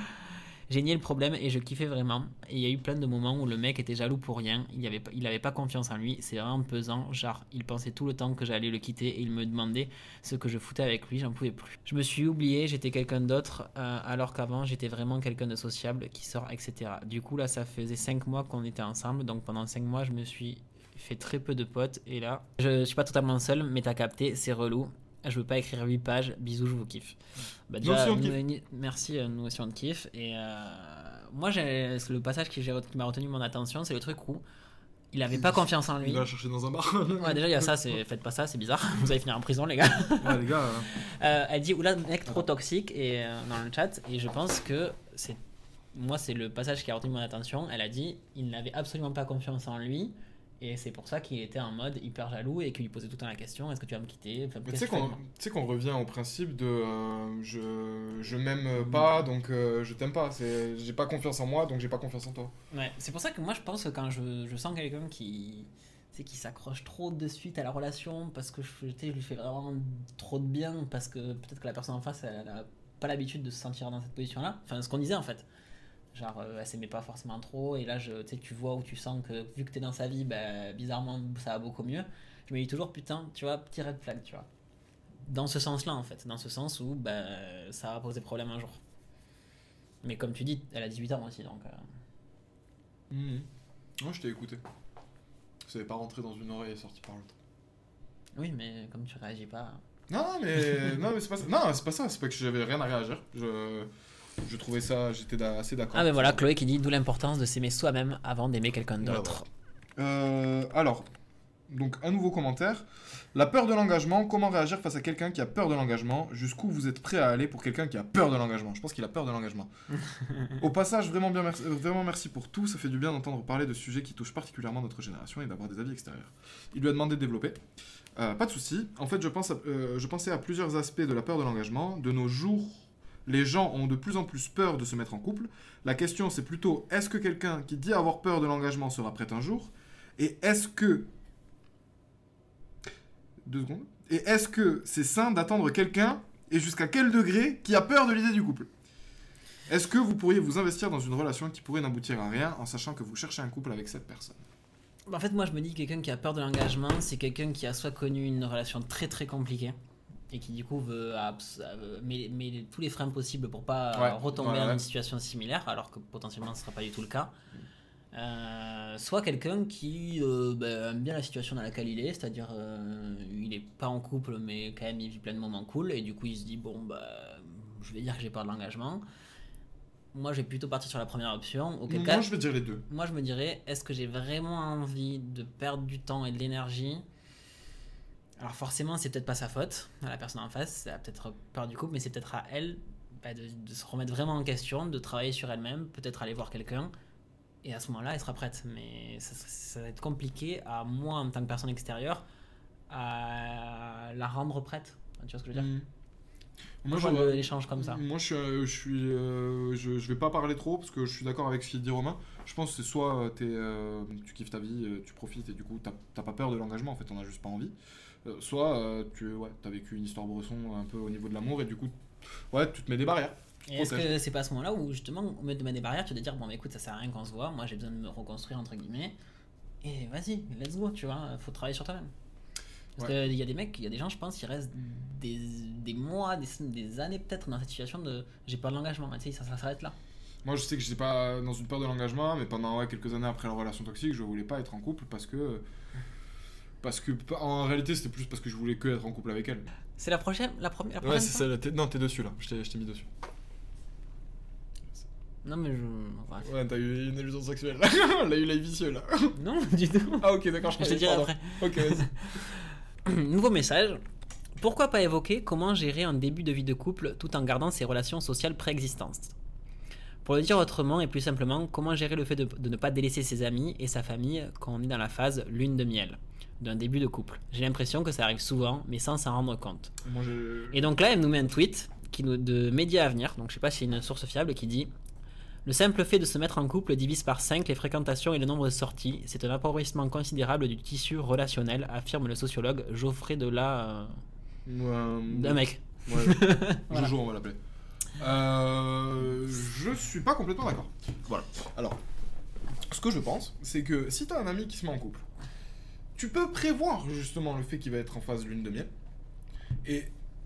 J'ai nié le problème et je kiffais vraiment. Et il y a eu plein de moments où le mec était jaloux pour rien. Il avait, pas- il avait pas confiance en lui. C'est vraiment pesant. Genre, il pensait tout le temps que j'allais le quitter et il me demandait ce que je foutais avec lui. J'en pouvais plus. Je me suis oublié, j'étais quelqu'un d'autre. euh, alors qu'avant, j'étais vraiment quelqu'un de sociable qui sort, etc. Du coup, là, ça faisait 5 mois qu'on était ensemble. Donc pendant 5 mois, je me suis fait très peu de potes. Et là, je suis pas totalement seul, mais t'as capté, c'est relou. Je veux pas écrire 8 pages. Bisous, je vous kiffe. Bah, Nous te nous- ni- merci, euh, nous aussi on kiffe. Et euh, moi, le passage qui, m'a retenu mon attention, c'est le truc où il avait pas confiance en lui. Il va chercher dans un bar. Ouais, déjà, il y a ça, c'est faites pas ça, c'est bizarre. Vous allez finir en prison, les gars. Ouais, les gars. euh, Euh, elle dit oula mec trop toxique et euh, dans le chat et je pense que c'est moi c'est le passage qui a retenu mon attention elle a dit il n'avait absolument pas confiance en lui et c'est pour ça qu'il était en mode hyper jaloux et qu'il lui posait tout le temps la question est-ce que tu vas me quitter? Enfin, tu sais qu'on revient au principe de euh, je, je m'aime pas donc euh, je t'aime pas. J'ai pas confiance en moi donc j'ai pas confiance en toi. ouais c'est pour ça que moi je pense que quand je, je sens quelqu'un qui qui s'accroche trop de suite à la relation parce que je, lui fais vraiment trop de bien parce que peut-être que la personne en face elle a pas l'habitude de se sentir dans cette position là enfin ce qu'on disait en fait genre euh, elle s'aimait pas forcément trop et là je, tu vois où tu sens que vu que t'es dans sa vie bah, bizarrement ça va beaucoup mieux je me dis toujours putain tu vois petit red flag tu vois dans ce sens là en fait dans ce sens où bah, ça va poser problème un jour mais comme tu dis elle a 18 ans aussi donc euh, Moi je t'ai écouté. C'est pas rentré dans une oreille et sorti par l'autre. oui mais comme tu réagis pas Non, non, mais, non, mais c'est pas ça. Non, c'est pas ça. C'est pas que j'avais rien à réagir. Je, je trouvais ça. J'étais assez d'accord. ah ben voilà Chloé qui dit d'où l'importance de s'aimer soi-même avant d'aimer quelqu'un d'autre Euh, alors, donc un nouveau commentaire. La peur de l'engagement, comment réagir face à quelqu'un qui a peur de l'engagement? Jusqu'où vous êtes prêt à aller pour quelqu'un qui a peur de l'engagement? Je pense qu'il a peur de l'engagement. Au passage, vraiment, bien merci, euh, vraiment merci pour tout. Ça fait du bien d'entendre parler de sujets qui touchent particulièrement notre génération et d'avoir des avis extérieurs. Il lui a demandé de développer. Euh, pas de souci. En fait, je, pense à- euh, je pensais à plusieurs aspects de la peur de l'engagement. De nos jours, les gens ont de plus en plus peur de se mettre en couple. La question, c'est plutôt est-ce que quelqu'un qui dit avoir peur de l'engagement sera prêt un jour? Et est-ce que. Deux secondes. Et est-ce que c'est sain d'attendre quelqu'un et jusqu'à quel degré qui a peur de l'idée du couple? Est-ce que vous pourriez vous investir dans une relation qui pourrait n'aboutir à rien en sachant que vous cherchez un couple avec cette personne? Bah, En fait, moi, je me dis que quelqu'un qui a peur de l'engagement, c'est quelqu'un qui a soit connu une relation très très compliquée et qui du coup veut euh, met, met tous les freins possibles pour pas euh, Ouais, retomber dans ouais. une situation similaire, alors que potentiellement ce sera pas du tout le cas. Euh, soit quelqu'un qui euh, bah, aime bien la situation dans laquelle il est, c'est-à-dire euh, il est pas en couple mais quand même il vit plein de moments cool et du coup il se dit bon bah je vais dire que j'ai peur de l'engagement. Moi je vais plutôt partir sur la première option. Auquel cas, Moi, je vais dire les deux. moi, je me dirais, est-ce que j'ai vraiment envie de perdre du temps et de l'énergie Alors forcément, c'est peut-être pas sa faute à la personne en face, elle a peut-être peur du couple, mais c'est peut-être à elle bah, de, de se remettre vraiment en question, de travailler sur elle-même, peut-être aller voir quelqu'un, et à ce moment-là, elle sera prête. Mais ça, va être compliqué à moi, en tant que personne extérieure, à la rendre prête. Tu vois ce que je veux dire Mm. Moi, je vois l'échange comme ça. Moi, je suis, euh, je, suis euh, je, je vais pas parler trop parce que je suis d'accord avec ce qu'il dit Romain. Je pense que c'est soit euh, euh, tu kiffes ta vie, tu profites et du coup t'as pas peur de l'engagement, en fait, t'en as juste pas envie. Euh, soit euh, tu ouais, as vécu une histoire bresson un peu au niveau de l'amour et du coup, ouais, tu te mets des barrières. Est-ce que c'est pas à ce moment-là où justement, au lieu de mettre des barrières, tu te dire bon, bah, écoute, ça sert à rien qu'on se voit, moi j'ai besoin de me reconstruire entre guillemets, et vas-y, let's go, tu vois, faut travailler sur toi-même. Parce Ouais. qu'il y a des mecs, il y a des gens, je pense, qui restent des, des mois, des, des années peut-être dans cette situation de j'ai peur de l'engagement, tu sais, ça, ça s'arrête là. Moi, je sais que j'étais pas dans une peur de l'engagement, mais pendant ouais, quelques années après la relation toxique, je voulais pas être en couple parce que. Parce que, en réalité, c'était plus parce que je voulais que être en couple avec elle. C'est la prochaine, la première, la Ouais, prochaine c'est fois ça. t'es- Non, t'es dessus là. Je t'ai mis dessus. Non, mais je. Ouais, t'as eu une illusion sexuelle. Elle a eu l'œil vicieux là. Non, du tout. Ah, ok, d'accord, je Je te dirai après. Ok, vas-y. Nouveau message. Pourquoi pas évoquer comment gérer un début de vie de couple tout en gardant ses relations sociales préexistantes? Pour le dire autrement et plus simplement, comment gérer le fait de, de ne pas délaisser ses amis et sa famille quand on est dans la phase lune de miel? D'un début de couple J'ai l'impression que ça arrive souvent, mais sans s'en rendre compte. Moi. Et donc là, elle nous met un tweet qui nous, de Média Avenir, donc je sais pas si c'est une source fiable, qui dit Le simple fait de se mettre en couple divise par 5 les fréquentations et le nombre de sorties. C'est un appauvrissement considérable du tissu relationnel, affirme le sociologue Geoffrey de la. Ouais, d'un mec. Ouais. Voilà. Jojo, on va l'appeler. Euh, je suis pas complètement d'accord. Voilà. Alors, ce que je pense, c'est que si t'as un ami qui se met en couple, tu peux prévoir justement le fait qu'il va être en phase lune de miel. Et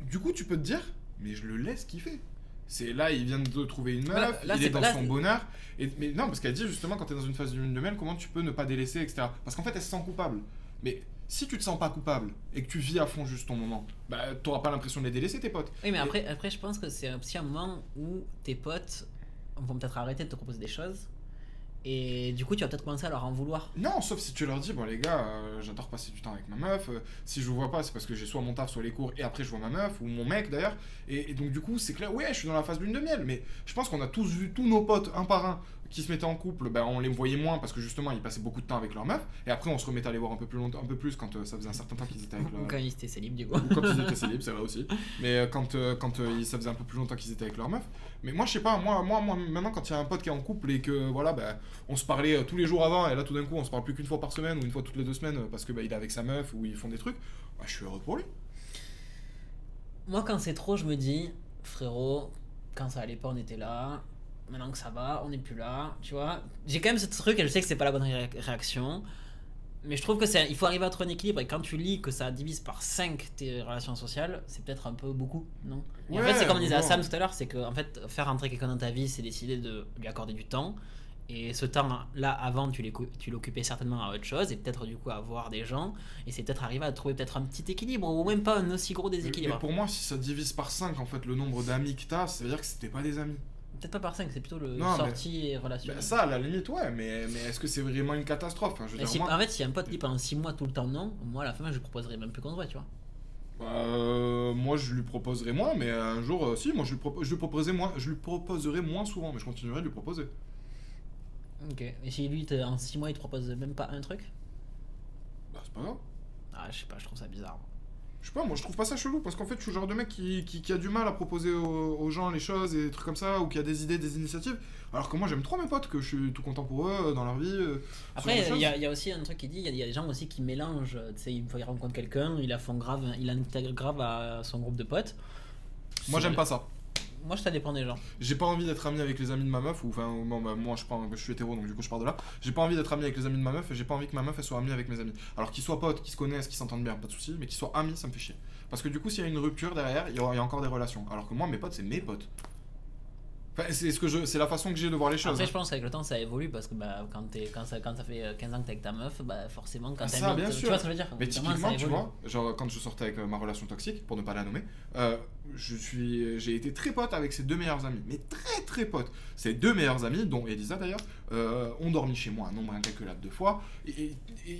du coup, tu peux te dire, mais je le laisse kiffer. C'est là, il vient de trouver une meuf, Là- là, il est dans là, son bonheur. Et, mais non, parce qu'elle dit justement, quand t'es dans une phase de lune de miel, comment tu peux ne pas délaisser, etc. Parce qu'en fait, elle se sent coupable. Mais si tu te sens pas coupable et que tu vis à fond juste ton moment, bah t'auras pas l'impression de les délaisser, tes potes. Oui, mais Et- après, après, je pense que c'est aussi un moment où tes potes vont peut-être arrêter de te proposer des choses. Et du coup, tu vas peut-être commencer à leur en vouloir. Non, sauf si tu leur dis, bon les gars, euh, j'adore passer du temps avec ma meuf, euh, si je vous vois pas, c'est parce que j'ai soit mon taf, soit les cours, et après je vois ma meuf, ou mon mec d'ailleurs, et, et donc du coup, c'est clair, ouais, je suis dans la phase lune de miel, mais je pense qu'on a tous vu tous nos potes, un par un, qui se mettaient en couple, ben, on les voyait moins parce que justement, ils passaient beaucoup de temps avec leur meuf, et après on se remettait à les voir un peu plus longtemps, un peu plus quand euh, ça faisait un certain temps qu'ils étaient avec leur... Ou quand ils étaient célibes, du coup. Ou quand ils étaient célibes, c'est vrai aussi. Mais euh, quand, euh, quand ça faisait un peu plus longtemps qu'ils étaient avec leur meuf. Mais moi, je sais pas, moi, moi, moi maintenant, quand il y a un pote qui est en couple et que voilà, bah, on se parlait tous les jours avant, et là tout d'un coup, on se parle plus qu'une fois par semaine ou une fois toutes les deux semaines parce que bah, il est avec sa meuf ou ils font des trucs, bah, je suis heureux pour lui. Moi, quand c'est trop, je me dis, frérot, quand ça allait pas, on était là. Maintenant que ça va, on n'est plus là. Tu vois, j'ai quand même ce truc et je sais que c'est pas la bonne ré- réaction. Mais je trouve que c'est, il faut arriver à trouver un équilibre. Et quand tu lis que ça divise par 5 tes relations sociales, c'est peut-être un peu beaucoup, non? Et En fait, c'est comme disait bon. Sam tout à l'heure, c'est que en fait, faire rentrer quelqu'un dans ta vie, c'est décider de lui accorder du temps. Et ce temps-là, avant, tu l'occupais certainement à autre chose, et peut-être du coup à voir des gens. Et c'est peut-être arriver à trouver peut-être un petit équilibre, ou même pas un aussi gros Mais, déséquilibre. mais pour moi, si ça divise par 5 en fait le nombre d'amis que t'as, ça veut dire que c'était pas des amis. Peut-être pas par 5, c'est plutôt le Non, mais- sortie et relation. Bah, ça, à la limite, ouais, mais, mais est-ce que c'est vraiment une catastrophe Enfin, je veux Mais dire, si- moi- En fait, si un pote dit pendant 6 mois tout le temps non, moi à la fin je lui proposerais même plus qu'on se voit, tu vois. Euh, moi je lui proposerai moins, mais un jour, euh, si, moi je lui, je lui proposerai moins, je lui proposerai moins souvent, mais je continuerai de lui proposer. Ok. Et si lui en 6 mois il te propose même pas un truc? Bah c'est pas grave. Ah, je sais pas, je trouve ça bizarre. Je sais pas, moi je trouve pas ça chelou parce qu'en fait je suis le genre de mec qui, qui, qui a du mal à proposer aux, aux gens les choses et des trucs comme ça, ou qui a des idées, des initiatives, alors que moi j'aime trop mes potes, que je suis tout content pour eux dans leur vie. euh, Après, il y, a- y aussi un truc qui dit il y, y a des gens aussi qui mélangent. Tu sais, une fois il rencontre quelqu'un, il la font grave, il intègre grave à son groupe de potes. Moi j'aime pas ça. Moi, ça dépend des gens. J'ai pas envie d'être ami avec les amis de ma meuf, ou enfin, bon, bah, moi je, prends, je suis hétéro donc du coup je pars de là. J'ai pas envie d'être ami avec les amis de ma meuf et j'ai pas envie que ma meuf elle soit amie avec mes amis. Alors qu'ils soient potes, qu'ils se connaissent, qu'ils s'entendent bien, pas de soucis, mais qu'ils soient amis, ça me fait chier. Parce que du coup, s'il y a une rupture derrière, il y, a encore des relations. Alors que moi, mes potes, c'est mes potes. Enfin, c'est ce que je, c'est la façon que j'ai de voir les choses. Après, hein. je pense qu'avec le temps ça évolue parce que bah, quand, t'es- quand, ça, quand ça fait euh, 15 ans que t'es avec ta meuf, bah, forcément, quand Ah, ça, bien tu sûr. vois ce que je veux dire? Mais typiquement, tu vois, genre quand je sortais avec euh, ma relation toxique, pour ne pas la nommer, euh, je suis, j'ai été très pote avec ses deux meilleurs amis, mais très très pote. Ses deux meilleurs amis, dont Elisa d'ailleurs, euh, ont dormi chez moi un nombre incalculable de fois,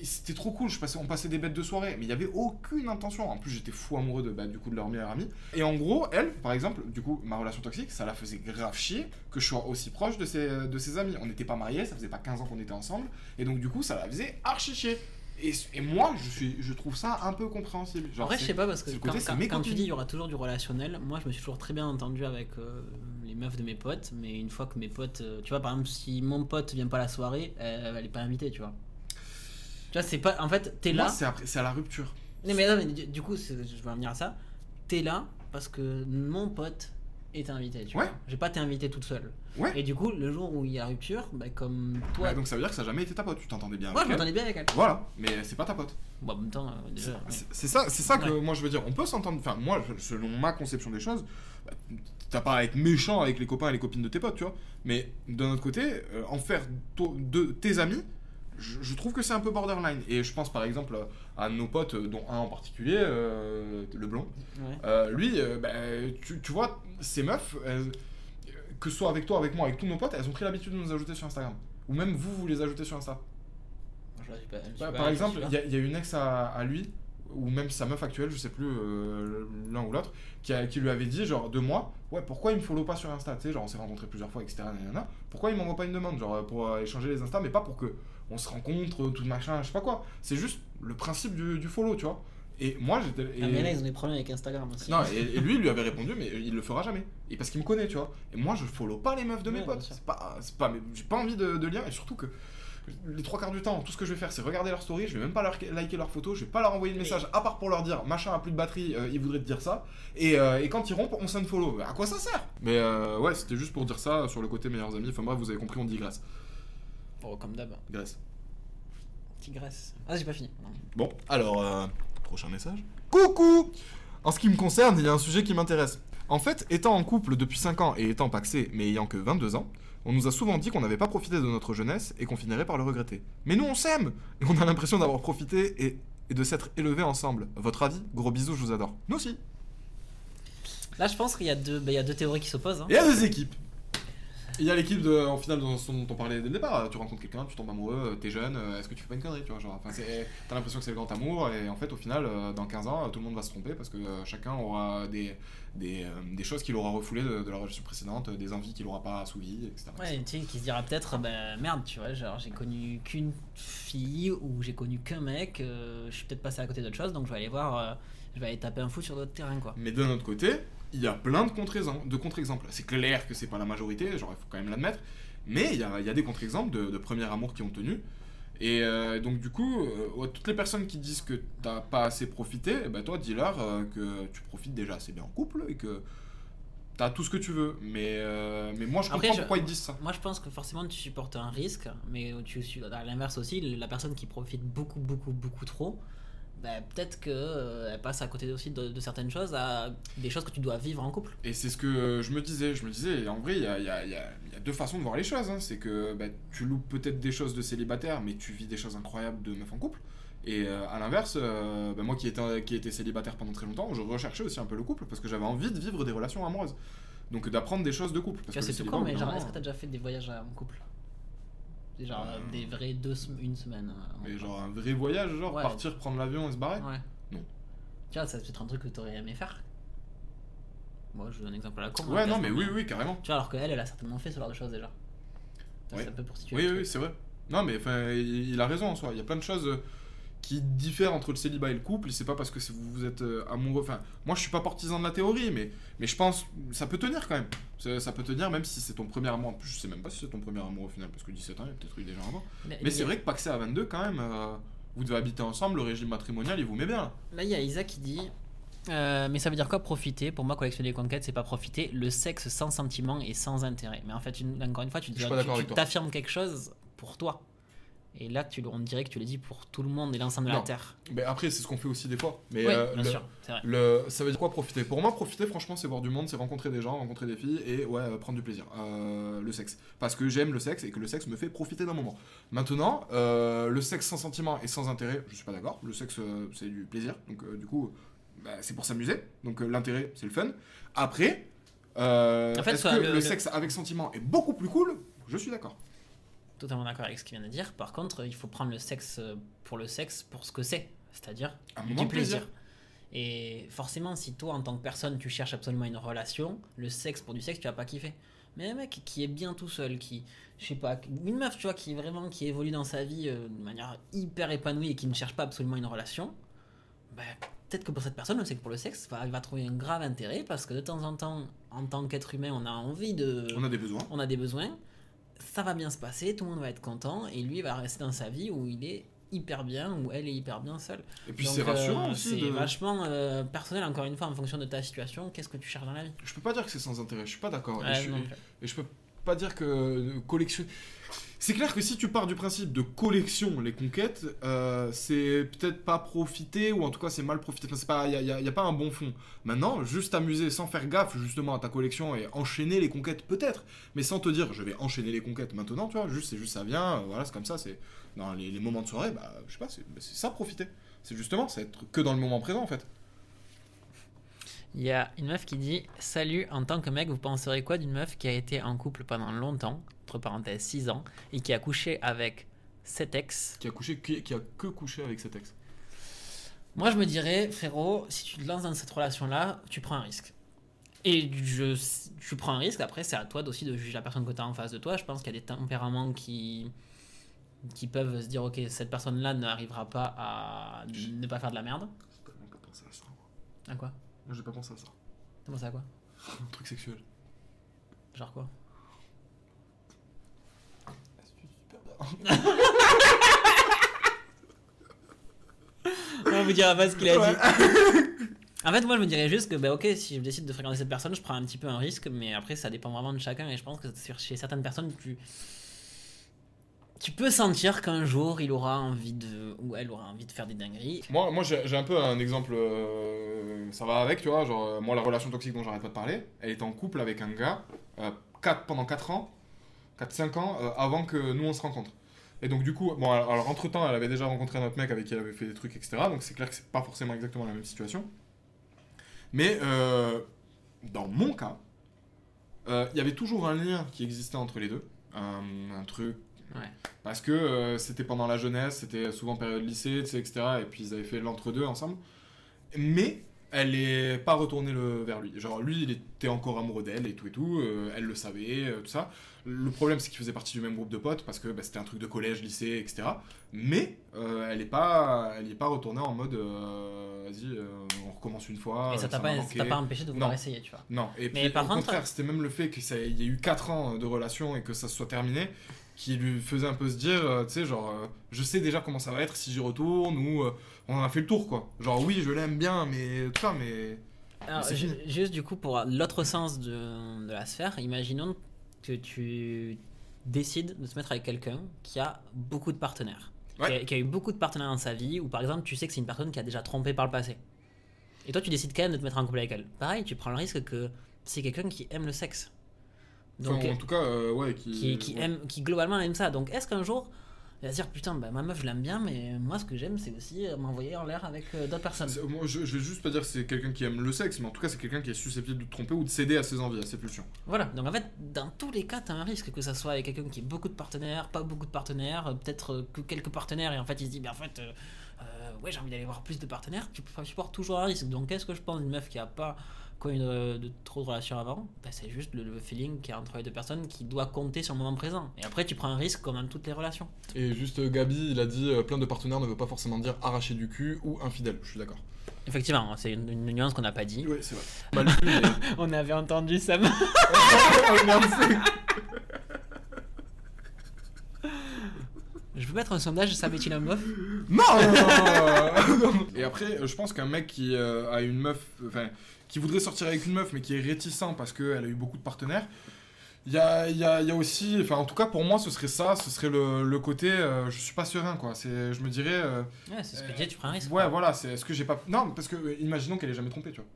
c'était trop cool. Je passais, on passait des bêtes de soirée, mais il y avait aucune intention. En plus, j'étais fou amoureux de, bah, du coup, de leur meilleur ami. Et en gros, elle, par exemple, du coup, ma relation toxique, ça la faisait grave chier que je sois aussi proche de ses, de ses amis. On n'était pas mariés, ça faisait pas 15 ans qu'on était ensemble, et donc du coup, ça la faisait archi chier. Et, et moi, je, suis, je trouve ça un peu compréhensible. Genre, Après, je c'est- sais pas parce que quand, tu dis il y aura toujours du relationnel, moi je me suis toujours très bien entendu avec euh, les meufs de mes potes, mais une fois que mes potes, euh, tu vois, par exemple, si mon pote vient pas à la soirée, euh, elle est pas invitée, tu vois. Tu vois, c'est pas. En fait, t'es là. c'est à la rupture. Non, mais, non, mais du, du coup, je vais en venir à ça. T'es là parce que mon pote est invité, tu Ouais. vois. J'ai pas été invité toute seule. Ouais. Et du coup, le jour où il y a rupture, bah, comme toi. Ouais, donc ça veut dire que ça n'a jamais été ta pote. Tu t'entendais bien je avec elle. m'entendais bien avec elle. Voilà, mais c'est pas ta pote. Bon, en même temps, euh, déjà. ouais. C'est ça, c'est ça que Ouais. moi je veux dire. On peut s'entendre. Enfin, moi, selon ma conception des choses, bah, t'as pas à être méchant avec les copains et les copines de tes potes, tu vois. Mais d'un autre côté, euh, en faire de tes amis, je, je trouve que c'est un peu borderline. Et je pense par exemple à nos potes, euh, dont un en particulier, euh, le blond. Ouais. Euh, lui, euh, bah, tu, tu vois, ces meufs, elles- que ce soit avec toi, avec moi, avec tous nos potes, elles ont pris l'habitude de nous ajouter sur Instagram. Ou même vous, vous les ajoutez sur Insta. Je pas- je Par- pas- par je exemple, il y, a- il y a une ex à, à lui, ou même sa meuf actuelle, je sais plus, euh, l'un ou l'autre, qui, lui avait dit, genre, de moi, ouais, pourquoi il me follow pas sur Insta? Tu sais, genre, on s'est rencontrés plusieurs fois, etc. nanana. Pourquoi il m'envoie pas une demande, genre, pour euh, échanger les Insta, mais pas pour que on se rencontre, tout machin, je sais pas quoi. C'est juste le principe du, du follow, tu vois. Et moi, j'étais. Ah, et- mais là, ils ont des problèmes avec Instagram aussi. non, et, et lui, il lui avait répondu, mais il le fera jamais. Et parce qu'il me connaît, tu vois. Et moi, je follow pas les meufs de mes Ouais, potes. C'est pas, c'est pas, j'ai pas envie de, de lien. Et surtout que les trois quarts du temps, tout ce que je vais faire, c'est regarder leur story. Je vais même pas leur liker leurs photos. Je vais pas leur envoyer de message, à part pour leur dire machin a plus de batterie, euh, il voudrait te dire ça. Et, euh, et quand ils rompent, on s'unfollow. À quoi ça sert? Mais euh, ouais, c'était juste pour dire ça sur le côté meilleurs amis. Enfin bref, vous avez compris, on digresse. Oh, comme d'hab. Graisse. Tigresse. Ah, j'ai pas fini. Bon, alors, euh, prochain message. Coucou En ce qui me concerne, il y a un sujet qui m'intéresse. En fait, étant en couple depuis 5 ans et étant paxé, mais ayant que 22 ans, on nous a souvent dit qu'on n'avait pas profité de notre jeunesse et qu'on finirait par le regretter. Mais nous, on s'aime Et on a l'impression d'avoir profité et, et de s'être élevés ensemble. Votre avis? Gros bisous, je vous adore. Nous aussi. Là, je pense qu'il y, a deux- bah, il y a deux théories qui s'opposent. hein. Et il y a des équipes. Il y a l'équipe de, en finale dont dont on parlait dès le départ. Tu rencontres quelqu'un, tu tombes amoureux, t'es jeune, euh, est-ce que tu fais pas une connerie, tu vois genre, T'as l'impression que c'est le grand amour et en fait au final euh, dans 15 ans tout le monde va se tromper parce que euh, chacun aura des, des, euh, des choses qu'il aura refoulées de, de la relation précédente, euh, des envies qu'il aura pas assouvies, etc. Ouais, tu sais, qui se dira peut-être, ben merde, tu vois, genre j'ai connu qu'une fille ou j'ai connu qu'un mec, euh, je suis peut-être passé à côté d'autre chose, donc je vais aller voir, euh, je vais aller taper un foot sur d'autres terrains, quoi. Mais d'un autre côté, il y a plein de contre-exemples. De. C'est clair que c'est pas la majorité, genre il faut quand même l'admettre. Mais il y a, il y a des contre-exemples de, de premier amour qui ont tenu. Et euh, donc du coup, euh, toutes les personnes qui disent que t'as pas assez profité, ben toi dis-leur euh, que tu profites déjà assez bien en couple et que t'as tout ce que tu veux. Mais, mais moi je Après, comprends je- pourquoi ils disent ça. Moi je pense que forcément tu supportes un risque, mais tu à l'inverse aussi, la personne qui profite beaucoup, beaucoup, beaucoup trop, ben, peut-être qu'elle passe à côté aussi de, de certaines choses, à des choses que tu dois vivre en couple. Et c'est ce que euh, je me disais. Je me disais, en vrai, il y a, il y a- il y a- il y a deux façons de voir les choses. hein. C'est que bah, tu loupes peut-être des choses de célibataire, mais tu vis des choses incroyables de meuf en couple. Et euh, à l'inverse, euh, bah, moi qui étais, qui célibataire pendant très longtemps, je recherchais aussi un peu le couple parce que j'avais envie de vivre des relations amoureuses. Donc d'apprendre des choses de couple. Parce que c'est tout con, mais genre, est-ce que t'as déjà fait des voyages en couple? Genre Euh. des vrais deux, une semaine. en Mais genre un vrai voyage, genre Ouais. partir, prendre l'avion et se barrer? Ouais. Non. Tu vois, ça c'est peut-être un truc que t'aurais aimé faire? Moi, je donne un exemple à la con. Ouais, hein, non, mais oui, oui, carrément. Tu vois, alors qu'elle, elle a certainement fait ce genre de choses déjà. Ça, Ouais. C'est un peu pour situer. Oui, oui, c'est vrai. Non, mais enfin, il il a raison en soi. Il y a plein de choses euh, qui diffèrent entre le célibat et le couple. Et c'est pas parce que c'est- vous êtes euh, amoureux. Enfin, moi, je suis pas partisan de la théorie, mais, mais je pense ça peut tenir quand même. Ça, ça peut tenir même si c'est ton premier amour. En plus, je sais même pas si c'est ton premier amour au final, parce que 17 ans, il y a peut-être eu déjà avant. Mais y c'est a- vrai que Paxé à 22, quand même, euh, vous devez habiter ensemble, le régime matrimonial, il vous met bien. là. Il y a Isa qui dit. euh, mais ça veut dire quoi profiter? Pour moi, collectionner les conquêtes, c'est pas profiter. Le sexe sans sentiment et sans intérêt. Mais en fait, une- encore une fois, tu tu- t'affirmes quelque chose pour toi. Et là, tu, on dirait que tu le dis pour tout le monde et l'ensemble de la. Terre. Mais après, c'est ce qu'on fait aussi des fois. Mais Oui, euh, bien le- sûr, c'est vrai. Le, ça veut dire quoi profiter? Pour moi, profiter, franchement, c'est voir du monde, c'est rencontrer des gens, rencontrer des filles et ouais, euh, prendre du plaisir. Euh, le sexe. Parce que j'aime le sexe et que le sexe me fait profiter d'un moment. Maintenant, euh, le sexe sans sentiment et sans intérêt, je suis pas d'accord. Le sexe, c'est du plaisir. Donc, du coup, bah, c'est pour s'amuser. Donc, l'intérêt, c'est le fun. Après, En fait, est-ce que le- sexe avec sentiment est beaucoup plus cool? Je suis d'accord. Totalement d'accord avec ce qu'il vient de dire. Par contre, il faut prendre le sexe euh, pour le sexe pour ce que c'est, c'est-à-dire du plaisir. plaisir. Et forcément, si toi, en tant que personne, tu cherches absolument une relation, le sexe pour du sexe, tu vas pas kiffer. Mais un mec qui est bien tout seul, qui, je sais pas, une meuf, tu vois, qui est vraiment, qui évolue dans sa vie euh, de manière hyper épanouie et qui ne cherche pas absolument une relation, ben, peut-être que pour cette personne, le sexe pour le sexe, va, il va trouver un grave intérêt parce que de temps en temps, en tant qu'être humain, on a envie de On a des besoins. on a des besoins, ça va bien se passer, tout le monde va être content, et lui va rester dans sa vie où il est hyper bien, où elle est hyper bien seule. Et puis, c'est rassurant euh, aussi. C'est de- vachement euh, personnel, encore une fois, en fonction de ta situation, qu'est-ce que tu cherches dans la vie. Je peux pas dire que c'est sans intérêt. Je suis pas d'accord. Et Ouais. Et je peux pas dire que euh, collection. C'est clair que si tu pars du principe de collection les conquêtes, euh, c'est peut-être pas profiter ou en tout cas c'est mal profiter. Enfin, c'est pas, y a, a- a pas un bon fond. Maintenant, juste amuser sans faire gaffe justement à ta collection et enchaîner les conquêtes peut-être, mais sans te dire je vais enchaîner les conquêtes maintenant, tu vois. Juste c'est juste ça vient, euh, voilà c'est comme ça. C'est dans les, les moments de soirée, bah je sais pas, c'est bah, ça profiter. C'est justement, c'est être que dans le moment présent en fait. Il y a une meuf qui dit Salut, en tant que mec, vous penserez quoi d'une meuf qui a été en couple pendant longtemps, entre parenthèses 6 ans, et qui a couché avec cet ex Qui a couché, qui, qui a que couché avec cet ex. Moi, je me dirais, frérot, si tu te lances dans cette relation-là, tu prends un risque. Et je, tu prends un risque, après, c'est à toi aussi de juger la personne que tu as en face de toi. Je pense qu'il y a des tempéraments qui, qui peuvent se dire, ok, cette personne-là n'arrivera pas à ne pas faire de la merde. Pas à ça. À quoi? Moi, j'ai pas pensé à ça. T'as pensé à quoi? Un truc sexuel. Genre quoi? On vous dira pas ce qu'il a dit. En fait, moi, je me dirais juste que, bah, ok, si je décide de fréquenter cette personne, je prends un petit peu un risque, mais après, ça dépend vraiment de chacun, et je pense que chez certaines personnes, tu. Tu peux sentir qu'un jour il aura envie de. ou elle aura envie de faire des dingueries. Moi, moi j'ai un peu un exemple, euh, ça va avec, tu vois, genre, euh, moi, la relation toxique dont j'arrête pas de parler, elle était en couple avec un gars euh, pendant 4 ans, 4-5 ans, euh, avant que nous on se rencontre. Et donc, du coup, bon, alors, alors, entre-temps, elle avait déjà rencontré un autre mec avec qui elle avait fait des trucs, etc. Donc, c'est clair que c'est pas forcément exactement la même situation. Mais, dans mon cas, il y avait toujours un lien qui existait entre les deux. Un truc Ouais. parce que euh, c'était pendant la jeunesse, c'était souvent période lycée, etc. Et puis ils avaient fait l'entre-deux ensemble. Mais elle est pas retournée le, vers lui. Genre lui, il était encore amoureux d'elle et tout et tout. euh, elle le savait, euh, tout ça. Le problème, c'est qu'ils faisaient partie du même groupe de potes parce que bah, c'était un truc de collège, lycée, etc. Mais elle est pas, elle y est pas retournée en mode, vas-y, on recommence une fois. et ça t'a pas, empêché de vouloir Non. essayer, tu vois. Non, et Mais puis par au contre- contraire, c'était même le fait qu'il y a eu 4 ans de relation et que ça se soit terminé qui lui faisait un peu se dire, euh, tu sais, genre, euh, je sais déjà comment ça va être si j'y retourne ou euh, on en a fait le tour, quoi. Genre, oui, je l'aime bien, mais tout ça, mais. Alors, ju- juste du coup, pour l'autre sens de, de la sphère, imaginons que tu décides de te mettre avec quelqu'un qui a beaucoup de partenaires. Ouais. Qui, a, qui a eu beaucoup de partenaires dans sa vie, ou par exemple, tu sais que c'est une personne qui a déjà trompé par le passé. Et toi, tu décides quand même de te mettre en couple avec elle. Pareil, tu prends le risque que c'est quelqu'un qui aime le sexe. Enfin, Donc, en tout cas, euh, ouais, qui. qui, qui ouais. aime, qui globalement aime ça. Donc est-ce qu'un jour, il va se dire putain, bah, ma meuf je l'aime bien, mais moi ce que j'aime c'est aussi euh, m'envoyer en l'air avec euh, d'autres personnes. Moi, je, je vais juste pas dire que c'est quelqu'un qui aime le sexe, mais en tout cas, c'est quelqu'un qui est susceptible de te tromper ou de céder à ses envies, à ses pulsions. Voilà, donc en fait, dans tous les cas, t'as un risque que ça soit avec quelqu'un qui a beaucoup de partenaires, pas beaucoup de partenaires, euh, peut-être que quelques partenaires, et en fait il se dit, bah en fait, euh, ouais, j'ai envie d'aller voir plus de partenaires, tu, tu portes toujours un risque. Donc qu'est-ce que je pense d'une meuf qui a pas connu de, de trop de relations avant bah, C'est juste le, le feeling qu'il y a entre les deux personnes qui doit compter sur le moment présent. Et après, tu prends un risque comme dans toutes les relations. Et juste, euh, Gabi, il a dit euh, plein de partenaires ne veut pas forcément dire arracher du cul ou infidèle, je suis d'accord. Effectivement, c'est une, une nuance qu'on n'a pas dit. Oui, c'est vrai. Mal vu, mais- On avait entendu ça. Oh, merde, c'est- Je peux mettre un sondage, ça met-il un bof Non Et après, euh, je pense qu'un mec qui euh, a une meuf, enfin, qui voudrait sortir avec une meuf, mais qui est réticent parce qu'elle a eu beaucoup de partenaires, il y a, il y, a, y a aussi, enfin, en tout cas, pour moi, ce serait ça, ce serait le, le côté, euh, je suis pas serein, quoi. C'est, je me dirais, euh, Ouais, c'est ce que je disais, tu prends un risque. ouais, voilà, c'est, est-ce que j'ai pas. Non, parce que, euh, imaginons qu'elle ait jamais trompé, tu vois.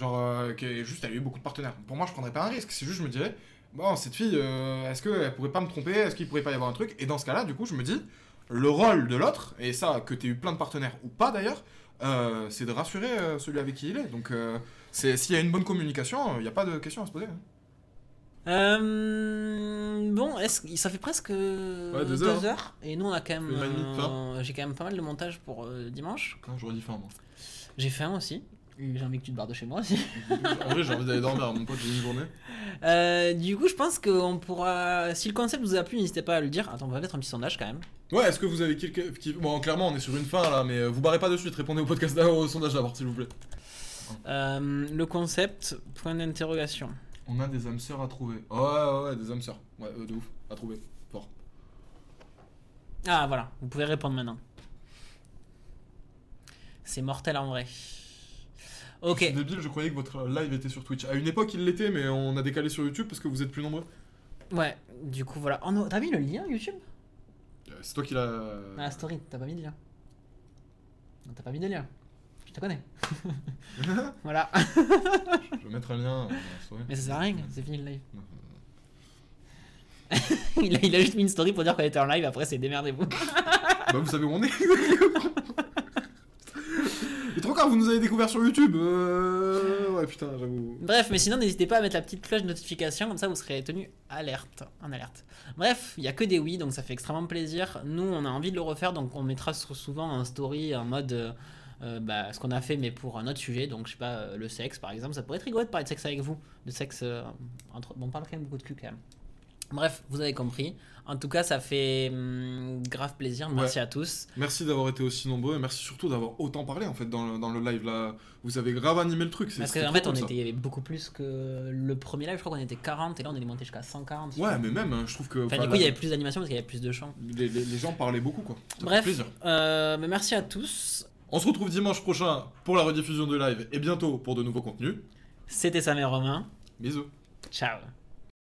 Genre, euh, qu'elle ait juste, elle a eu beaucoup de partenaires. Pour moi, je prendrais pas un risque, c'est juste, je me dirais, bon, cette fille, euh, est-ce qu'elle pourrait pas me tromper? Est-ce qu'il pourrait pas y avoir un truc? Et dans ce cas-là, du coup, je me dis, le rôle de l'autre, et ça, que tu eu plein de partenaires ou pas d'ailleurs, euh, c'est de rassurer euh, celui avec qui il est. Donc, euh, c'est, s'il y a une bonne communication, il n'y a pas de question à se poser. hein. Euh, bon, est-ce que- ça fait presque deux heures. Et nous, on a quand même. Euh, J'ai quand même pas mal de montage pour euh, dimanche. Quand j'aurais dit faim, moi. J'ai faim aussi. J'ai envie que tu te barres de chez moi aussi. en vrai, j'ai envie d'aller dormir, mon pote, j'ai une journée. Euh, du coup, je pense qu'on pourra. Si le concept vous a plu, n'hésitez pas à le dire. Attends, on va mettre un petit sondage quand même. Ouais, est-ce que vous avez quelqu'un qui... Bon, clairement, on est sur une fin là, mais euh, vous barrez pas de suite, répondez au podcast d'abord, au sondage d'abord, s'il vous plaît. Euh, le concept, point d'interrogation. On a des âmes sœurs à trouver. Ouais, ouais, ouais, des âmes sœurs. Ouais, euh, de ouf, à trouver. Fort. Ah, voilà, vous pouvez répondre maintenant. C'est mortel en vrai. Ok. Débile, je croyais que votre live était sur Twitch. À une époque, il l'était, mais on a décalé sur YouTube parce que vous êtes plus nombreux. Ouais, du coup, voilà. Oh t'as mis le lien YouTube? Euh, C'est toi qui l'as. Ah, la story, t'as pas mis de lien. Non, t'as pas mis de lien. Je te connais. voilà. Je vais mettre un lien. euh, dans la story. Mais ça sert à rien, c'est fini le live. il, a, il a juste mis une story pour dire qu'on était en live, après c'est démerdez-vous. bah, vous savez où on est. Vous nous avez découvert sur YouTube. Euh... Ouais, putain, j'avoue. Bref, mais sinon n'hésitez pas à mettre la petite cloche de notification, comme ça vous serez tenu alerte, en alerte. Bref, il y a que des oui, donc ça fait extrêmement plaisir. Nous, on a envie de le refaire, donc on mettra sou- souvent un story en mode euh, euh, bah, ce qu'on a fait, mais pour un autre sujet. Donc je sais pas, le sexe par exemple, ça pourrait être rigolo de parler de sexe avec vous, de sexe entre. Bon, on parle quand même beaucoup de cul quand même. Bref, vous avez compris. En tout cas, ça fait hum, grave plaisir. Merci Ouais. à tous. Merci d'avoir été aussi nombreux et merci surtout d'avoir autant parlé en fait dans le, dans le live là. Vous avez grave animé le truc. Parce qu'en fait, on était beaucoup plus que le premier live. Je crois qu'on était 40 et là on est monté jusqu'à 140. Ouais, mais même, hein, je trouve que. Enfin, du coup, il y avait plus d'animation parce qu'il y avait plus de chants. les, les- les gens parlaient beaucoup quoi. Ça fait Bref, plaisir. euh, mais merci à tous. On se retrouve dimanche prochain pour la rediffusion de live et bientôt pour de nouveaux contenus. C'était Sam et Romain. Bisous. Ciao.